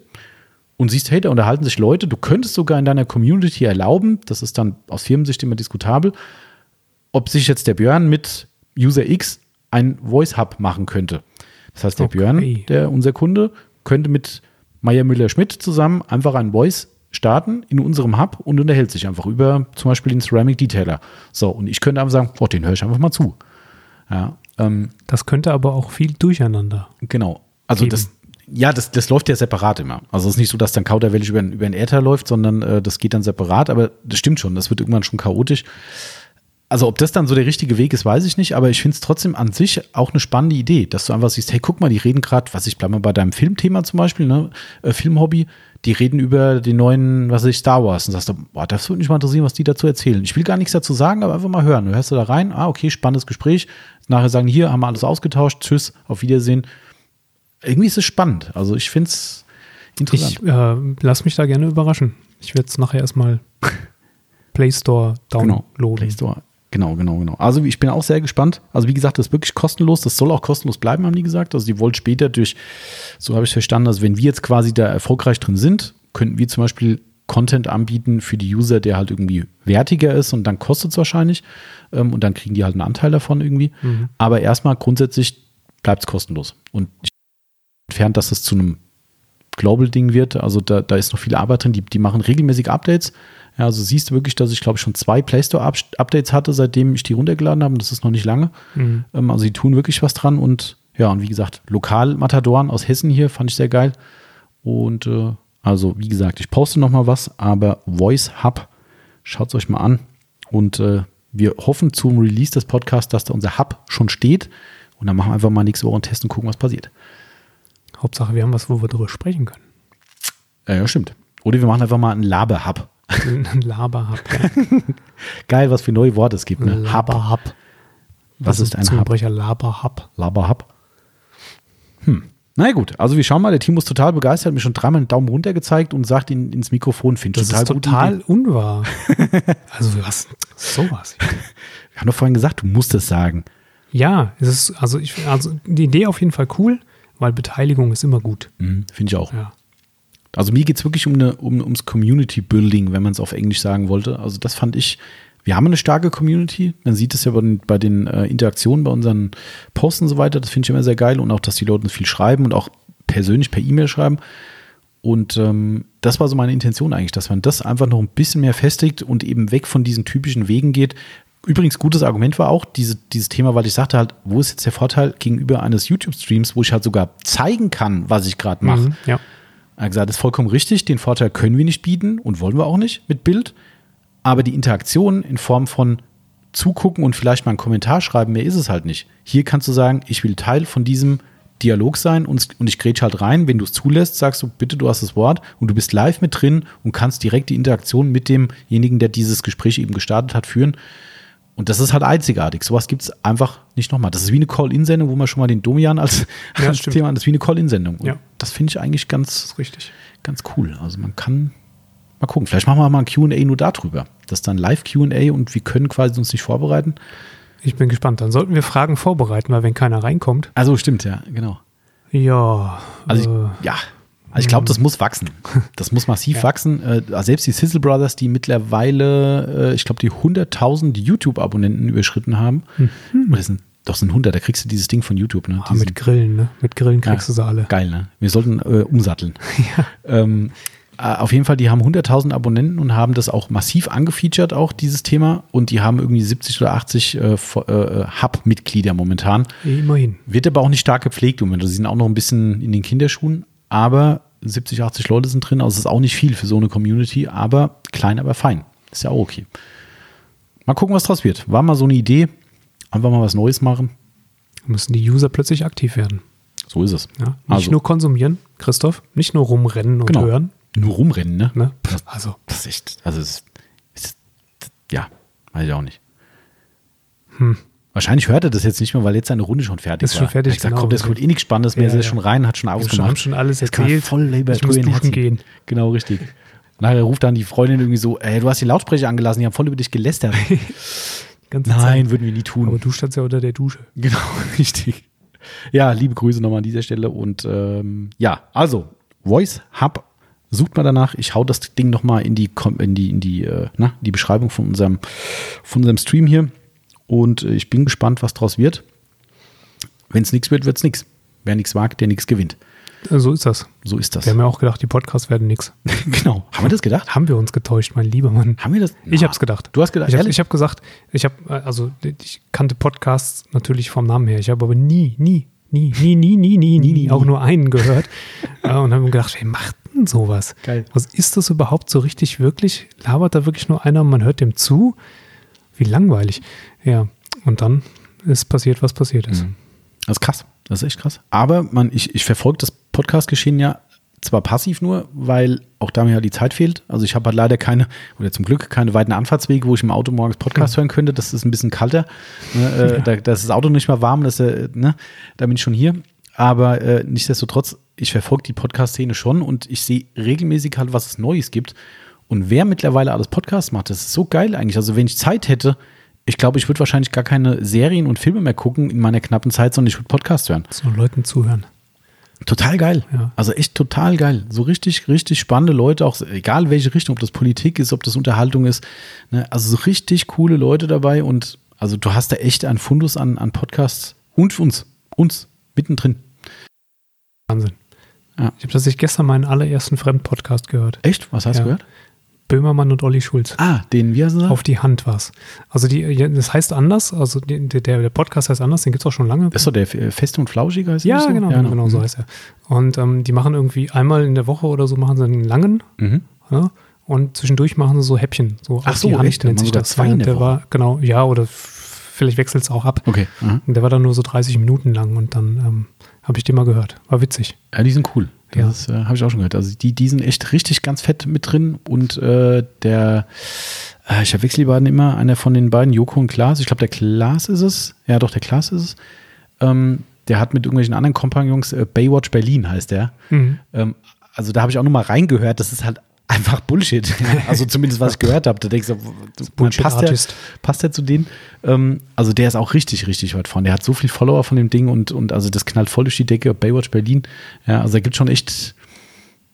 und siehst, hey, da unterhalten sich Leute, du könntest sogar in deiner Community erlauben, das ist dann aus Firmensicht immer diskutabel, ob sich jetzt der Björn mit User X ein Voice Hub machen könnte. Das heißt, der Okay. Björn, der unser Kunde, könnte mit Meier Müller-Schmidt zusammen einfach ein Voice starten in unserem Hub und unterhält sich einfach über zum Beispiel den Ceramic Detailer. So, und ich könnte einfach sagen, oh, den höre ich einfach mal zu. Ja, ähm, Das könnte aber auch viel durcheinander. genau. Also Geben. das, ja, das, das läuft ja separat immer. Also es ist nicht so, dass dann Kauderwelsch über, über den Äther läuft, sondern äh, das geht dann separat, aber das stimmt schon, das wird irgendwann schon chaotisch. Also ob das dann so der richtige Weg ist, weiß ich nicht, aber ich finde es trotzdem an sich auch eine spannende Idee, dass du einfach siehst, hey, guck mal, die reden gerade, was ich bleib mal bei deinem Filmthema zum Beispiel, ne, äh, Filmhobby, die reden über den neuen, was weiß ich, Star Wars und sagst du, boah, das würde mich mal interessieren, was die dazu erzählen. Ich will gar nichts dazu sagen, aber einfach mal hören. Du hörst du da rein, ah, okay, spannendes Gespräch. Nachher sagen, hier haben wir alles ausgetauscht, tschüss, auf Wiedersehen. Irgendwie ist es spannend. Also ich finde es interessant. Ich äh, lass mich da gerne überraschen. Ich werde es nachher erstmal Play Store Genau, downloaden. Play Store. Genau, genau, genau. Also ich bin auch sehr gespannt. Also wie gesagt, das ist wirklich kostenlos. Das soll auch kostenlos bleiben, haben die gesagt. Also die wollen später durch, so habe ich verstanden, also wenn wir jetzt quasi da erfolgreich drin sind, könnten wir zum Beispiel Content anbieten für die User, der halt irgendwie wertiger ist und dann kostet es wahrscheinlich ähm, und dann kriegen die halt einen Anteil davon irgendwie. Mhm. Aber erstmal grundsätzlich bleibt es kostenlos. Und ich entfernt, dass es zu einem Global-Ding wird. Also da, da ist noch viel Arbeit drin. Die, die machen regelmäßig Updates. Ja, also siehst du wirklich, dass ich glaube ich schon zwei Play Store Updates hatte, seitdem ich die runtergeladen habe. Das ist noch nicht lange. Mhm. Ähm, also die tun wirklich was dran und ja, und wie gesagt, Lokal-Matadoren aus Hessen hier fand ich sehr geil. Und äh, also, wie gesagt, ich poste noch mal was, aber Voice Hub, schaut es euch mal an. Und äh, wir hoffen zum Release des Podcasts, dass da unser Hub schon steht. Und dann machen wir einfach mal nächste Woche einen Test und gucken, was passiert. Hauptsache, wir haben was, wo wir drüber sprechen können. Ja, stimmt. Oder wir machen einfach mal einen Laber-Hub. Ein Laberhub. Ja. Geil, was für neue Worte es gibt. Ne? Hub. Laberhub. Was ist ein? Zungenbrecher Laberhub. Laberhub. Hm. Na ja, gut, also wir schauen mal, der Timo ist total begeistert, hat mir schon dreimal einen Daumen runter gezeigt und sagt in, ins Mikrofon, finde ich Das total ist gute total unwahr. also was? Sowas. Wir haben doch vorhin gesagt, du musst es sagen. Ja, es ist, also ich, also die Idee auf jeden Fall cool, weil Beteiligung ist immer gut. Mhm, finde ich auch. Ja. Also mir geht es wirklich um, eine, um ums Community Building, wenn man es auf Englisch sagen wollte. Also das fand ich, wir haben eine starke Community. Man sieht es ja bei den, bei den äh, Interaktionen, bei unseren Posts und so weiter. Das finde ich immer sehr geil. Und auch, dass die Leute uns viel schreiben und auch persönlich per E-Mail schreiben. Und ähm, das war so meine Intention eigentlich, dass man das einfach noch ein bisschen mehr festigt und eben weg von diesen typischen Wegen geht. Übrigens, gutes Argument war auch diese, dieses Thema, weil ich sagte halt, wo ist jetzt der Vorteil gegenüber eines YouTube-Streams, wo ich halt sogar zeigen kann, was ich gerade mache. Mhm, ja. Er hat gesagt, das ist vollkommen richtig, den Vorteil können wir nicht bieten und wollen wir auch nicht mit Bild. Aber die Interaktion in Form von zugucken und vielleicht mal einen Kommentar schreiben, mehr ist es halt nicht. Hier kannst du sagen, ich will Teil von diesem Dialog sein und, und ich grätsch halt rein. Wenn du es zulässt, sagst du, bitte, du hast das Wort und du bist live mit drin und kannst direkt die Interaktion mit demjenigen, der dieses Gespräch eben gestartet hat, führen. Und das ist halt einzigartig. Sowas gibt es einfach nicht nochmal. Das ist wie eine Call-In-Sendung, wo man schon mal den Domian als, Ja, als. Thema, das ist wie eine Call-In-Sendung. Und Ja. Das finde ich eigentlich ganz, Richtig. ganz cool. Also man kann mal gucken. Vielleicht machen wir mal ein Q&A nur darüber. Das ist dann live Q&A und wir können quasi uns nicht vorbereiten. Ich bin gespannt. Dann sollten wir Fragen vorbereiten, weil wenn keiner reinkommt, Also stimmt, ja, genau. ja. Also äh, ich, ja, also ich glaube, das muss wachsen. Das muss massiv Ja. wachsen. Äh, also selbst die Sizzle Brothers, die mittlerweile, äh, ich glaube, die 100.000 YouTube-Abonnenten überschritten haben. Oder sind, doch sind 100, da kriegst du dieses Ding von YouTube. Ne? ah, mit Grillen, ne? Mit Grillen kriegst Ja, du sie alle. Geil, ne? Wir sollten äh, umsatteln. Ähm, äh, auf jeden Fall, die haben 100.000 Abonnenten und haben das auch massiv angefeatured, auch dieses Thema. Und die haben irgendwie 70 oder 80 äh, vo- äh, Hub-Mitglieder momentan. Immerhin. Wird aber auch nicht stark gepflegt. Also sie sind auch noch ein bisschen in den Kinderschuhen. Aber 70, 80 Leute sind drin. Also es ist auch nicht viel für so eine Community. Aber klein, aber fein. Ist ja auch okay. mal gucken, was draus wird. War mal so eine Idee. Einfach mal was Neues machen. Müssen die User plötzlich aktiv werden. So ist es. Ja? Nicht Also- nur konsumieren, Christoph, nicht nur rumrennen und Genau. hören. Nur rumrennen, ne? Ne? Also, Das ist echt, also es ist, ja, weiß ich auch nicht. Wahrscheinlich hört er das jetzt nicht mehr, weil jetzt seine Runde schon fertig. Ist war. schon fertig, Er hat gesagt, genau. komm, das kommt eh nichts Spannendes mehr, Ja, er ist ja. schon rein, hat schon wir ausgemacht. haben schon alles Jetzt kann erzählt. voll Labor ich muss duschen gehen. Genau, richtig. Nachher ruft dann die Freundin irgendwie so, ey, du hast die Lautsprecher angelassen, die haben voll über dich gelästert. Nein, Zeit. würden wir nie tun. Aber du standst ja unter der Dusche. Genau, richtig. Ja, liebe Grüße nochmal an dieser Stelle. Und ähm, ja, also, Voice Hub, sucht mal danach. Ich hau das Ding nochmal in die, in die, in die, äh, na, die Beschreibung von unserem, von unserem Stream hier. Und äh, ich bin gespannt, was draus wird. Wenn es nichts wird, wird es nichts. Wer nichts wagt, der nichts gewinnt. Äh, So ist das. So ist das. Wir haben ja auch gedacht, die Podcasts werden nichts. genau. Haben wir das gedacht? Haben wir uns getäuscht, mein lieber Mann. Haben wir das? Ich Na, habe es gedacht. Du hast gedacht, Ich habe hab gesagt, ich habe, also ich kannte Podcasts natürlich vom Namen her. Ich habe aber nie, nie, nie, nie, nie, nie, nie, nie, nie, auch nie. nur einen gehört. Äh, und habe mir gedacht, wer macht denn sowas? Geil. Was ist das überhaupt so richtig, wirklich? Labert da wirklich nur einer und man hört dem zu? Wie langweilig. Ja, und dann ist passiert, was passiert ist. Das ist krass. Das ist echt krass. Aber man, ich, ich verfolge das Podcast-Geschehen ja zwar passiv nur, weil auch da mir ja die Zeit fehlt. Also ich habe halt leider keine, oder zum Glück keine weiten Anfahrtswege, wo ich im Auto morgens Podcast hören könnte. Das ist ein bisschen kalter. Ne, äh, da, da ist das Auto nicht mehr warm, das, äh, ne, da bin ich schon hier. Aber äh, nichtsdestotrotz, ich verfolge die Podcast-Szene schon und ich sehe regelmäßig halt, was es Neues gibt. Und wer mittlerweile alles Podcasts macht, das ist so geil eigentlich. Also wenn ich Zeit hätte, ich glaube, ich würde wahrscheinlich gar keine Serien und Filme mehr gucken in meiner knappen Zeit, sondern ich würde Podcasts hören. So Leuten zuhören. Total geil. Ja. Also echt total geil. So richtig, richtig spannende Leute, auch egal welche Richtung, ob das Politik ist, ob das Unterhaltung ist. Ne? Also so richtig coole Leute dabei und also du hast da echt einen Fundus an, an Podcasts und uns, uns mittendrin. Wahnsinn. Ja. Ich habe tatsächlich gestern meinen allerersten Fremdpodcast gehört. Echt? Was hast Ja. du gehört? Böhmermann und Olli Schulz. Ah, den, heißt er? Auf die Hand war's. Also die, ja, das heißt anders, also die, der, der Podcast heißt anders, den gibt's auch schon lange. ist doch der äh, Fest und Flauschig heißt ja, so? genau, genau, genau, so heißt er. Und ähm, die machen irgendwie einmal in der Woche oder so machen sie einen langen Mhm. ja, und zwischendurch machen sie so Häppchen. So Ach so, die Hand echt? nennt sich das. zwei Ja, in der Woche? war, genau, ja, oder vielleicht wechselt es auch ab. Okay. Und der war dann nur so 30 Minuten lang und dann ähm, habe ich den mal gehört. War witzig. Ja, die sind cool. Ja. Das äh, habe ich auch schon gehört. Also die, die sind echt richtig ganz fett mit drin und äh, der, äh, ich verwechsel die beiden immer, einer von den beiden, Joko und Klaas, ich glaube der Klaas ist es, ja doch, der Klaas ist es, ähm, der hat mit irgendwelchen anderen Kompagnons, äh, Baywatch Berlin heißt der, Mhm. ähm, also da habe ich auch noch mal reingehört, das ist halt einfach Bullshit. also zumindest, was ich gehört habe. Da denkst du, Bullshit passt, der, passt der zu denen? Ähm, also der ist auch richtig, richtig weit vorne. Der hat so viel Follower von dem Ding und, und also das knallt voll durch die Decke. Baywatch Berlin. Ja, also da gibt schon echt,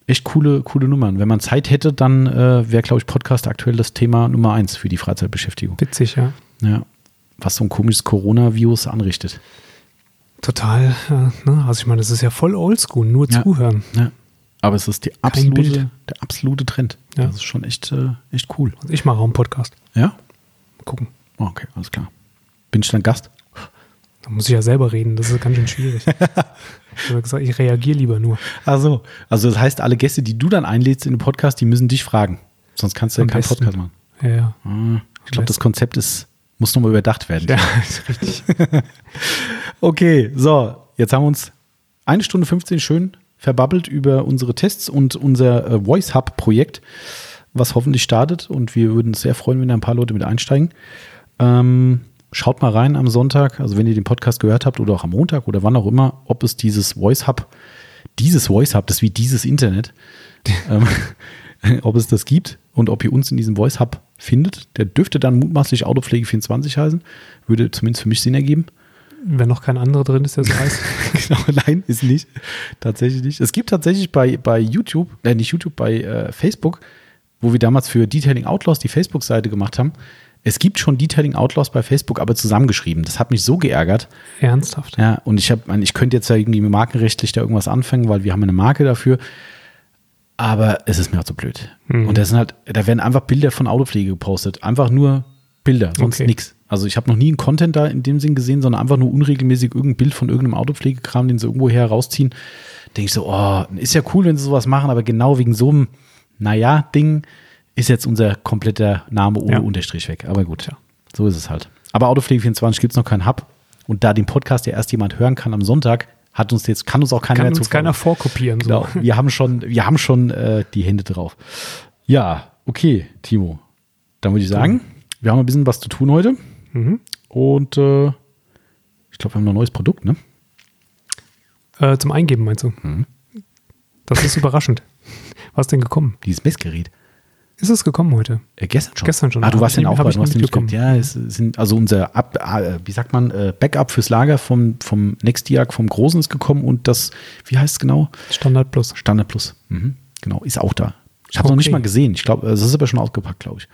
echt coole, coole Nummern. Wenn man Zeit hätte, dann äh, wäre, glaube ich, Podcast aktuell das Thema Nummer eins für die Freizeitbeschäftigung. Witzig, ja. Ja. Was so ein komisches Coronavirus anrichtet. Total, ja, ne? Also ich meine, das ist ja voll oldschool, nur Ja. zuhören. Ja. Aber es ist die absolute, der absolute Trend. Ja. Das ist schon echt, äh, echt cool. Also ich mache auch einen Podcast. Ja? Mal gucken. Okay, alles klar. Bin ich dann Gast? Da muss ich ja selber reden, das ist ganz schön schwierig. ich habe gesagt, ich reagiere lieber nur. Ach so. Also das heißt, alle Gäste, die du dann einlädst in den Podcast, die müssen dich fragen. Sonst kannst du ja keinen besten. Podcast machen. Ja, ja. Ah, Ich glaube, das Konzept ist, muss nochmal überdacht werden. Ja, ist richtig. Okay, so, jetzt haben wir uns eine Stunde 15 schön verbabbelt über unsere Tests und unser äh, Voice Hub Projekt, was hoffentlich startet und wir würden uns sehr freuen, wenn da ein paar Leute mit einsteigen. Ähm, schaut mal rein am Sonntag, also wenn ihr den Podcast gehört habt oder auch am Montag oder wann auch immer, ob es dieses Voice Hub, dieses Voice Hub, das ist wie dieses Internet, ähm, ob es das gibt und ob ihr uns in diesem Voice Hub findet. Der dürfte dann mutmaßlich Autopflege24 heißen, würde zumindest für mich Sinn ergeben. Wenn noch kein anderer drin ist, der so heißt. genau, nein, ist nicht. Tatsächlich nicht. Es gibt tatsächlich bei, bei YouTube, äh, nicht YouTube, bei äh, Facebook, wo wir damals für Detailing Outlaws die Facebook-Seite gemacht haben. Es gibt schon Detailing Outlaws bei Facebook, aber zusammengeschrieben. Das hat mich so geärgert. Ernsthaft. Ja, und ich habe, ich könnte jetzt ja irgendwie markenrechtlich da irgendwas anfangen, weil wir haben eine Marke dafür. Aber es ist mir auch zu blöd. Mhm. Und das sind halt, da werden einfach Bilder von Autopflege gepostet. Einfach nur Bilder, sonst Okay. nichts. Also ich habe noch nie einen Content da in dem Sinn gesehen, sondern einfach nur unregelmäßig irgendein Bild von irgendeinem Autopflegekram, den sie irgendwo her rausziehen. Denke ich so, oh, ist ja cool, wenn sie sowas machen, aber genau wegen so einem, naja, Ding ist jetzt unser kompletter Name ohne Ja. Unterstrich weg. Aber gut. Tja. so ist es halt. Aber Autopflege24 gibt es noch keinen Hub. Und da den Podcast ja erst jemand hören kann am Sonntag, hat uns jetzt, kann uns auch keiner Kann mehr uns keiner vorkopieren. Genau. So. Wir haben schon, wir haben schon äh, die Hände drauf. Ja, okay, Timo. Dann würde ich sagen, wir haben ein bisschen was zu tun heute. Mhm. Und äh, ich glaube, wir haben noch ein neues Produkt, ne? Äh, zum Eingeben meinst du? Mhm. Das ist überraschend. Was ist denn gekommen? Dieses Messgerät. Ist es gekommen heute? Äh, gestern schon. Gestern schon. Ah, du warst ja nicht- auch ich du hast gehabt. Ja, es sind also unser Ab, äh, wie sagt man, äh, Backup fürs Lager vom, vom Nextiag, vom Großen ist gekommen und das, wie heißt es genau? Standard Plus. Standard Plus. Mhm. Genau, ist auch da. Ich habe noch nicht Okay. mal gesehen. Ich glaube, es ist aber schon ausgepackt, glaube ich.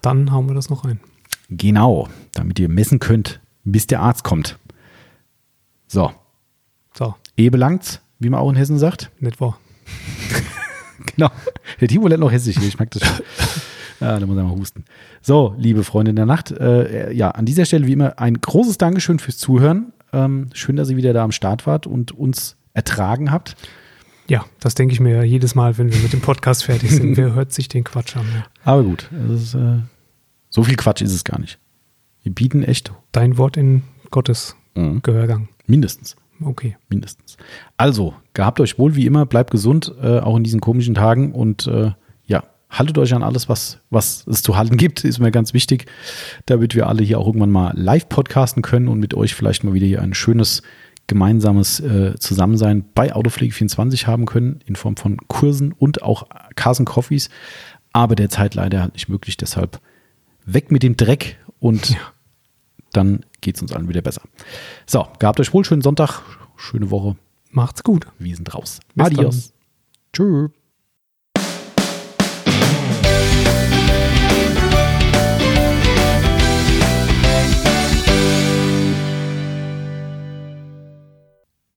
Dann hauen wir das noch rein. Genau, damit ihr messen könnt, bis der Arzt kommt. So, So, eh belangt's, wie man auch in Hessen sagt. nicht wahr. Genau. Der Timo lernt noch hessisch hier, ich mag das schon. Ja, da muss er mal husten. So, liebe Freunde der Nacht, äh, ja, an dieser Stelle wie immer ein großes Dankeschön fürs Zuhören. Ähm, schön, dass ihr wieder da am Start wart und uns ertragen habt. Ja, das denke ich mir jedes Mal, wenn wir mit dem Podcast fertig sind. Wer hört sich den Quatsch an? Ja. Aber gut, es ist, äh, so viel Quatsch ist es gar nicht. Wir bieten echt Dein Wort in Gottes mhm. Gehörgang. mindestens. Okay. mindestens. Also, gehabt euch wohl wie immer, bleibt gesund, äh, auch in diesen komischen Tagen und äh, ja, haltet euch an alles, was, was es zu halten gibt, ist mir ganz wichtig, damit wir alle hier auch irgendwann mal live podcasten können und mit euch vielleicht mal wieder hier ein schönes gemeinsames äh, Zusammensein bei Autopflege24 haben können, in Form von Kursen und auch Carson Coffees, aber derzeit leider halt nicht möglich, deshalb weg mit dem Dreck und dann geht es uns allen wieder besser. So, gehabt euch wohl, schönen Sonntag, schöne Woche. Macht's gut. Wir sind raus. Bis Adios. Tschüss.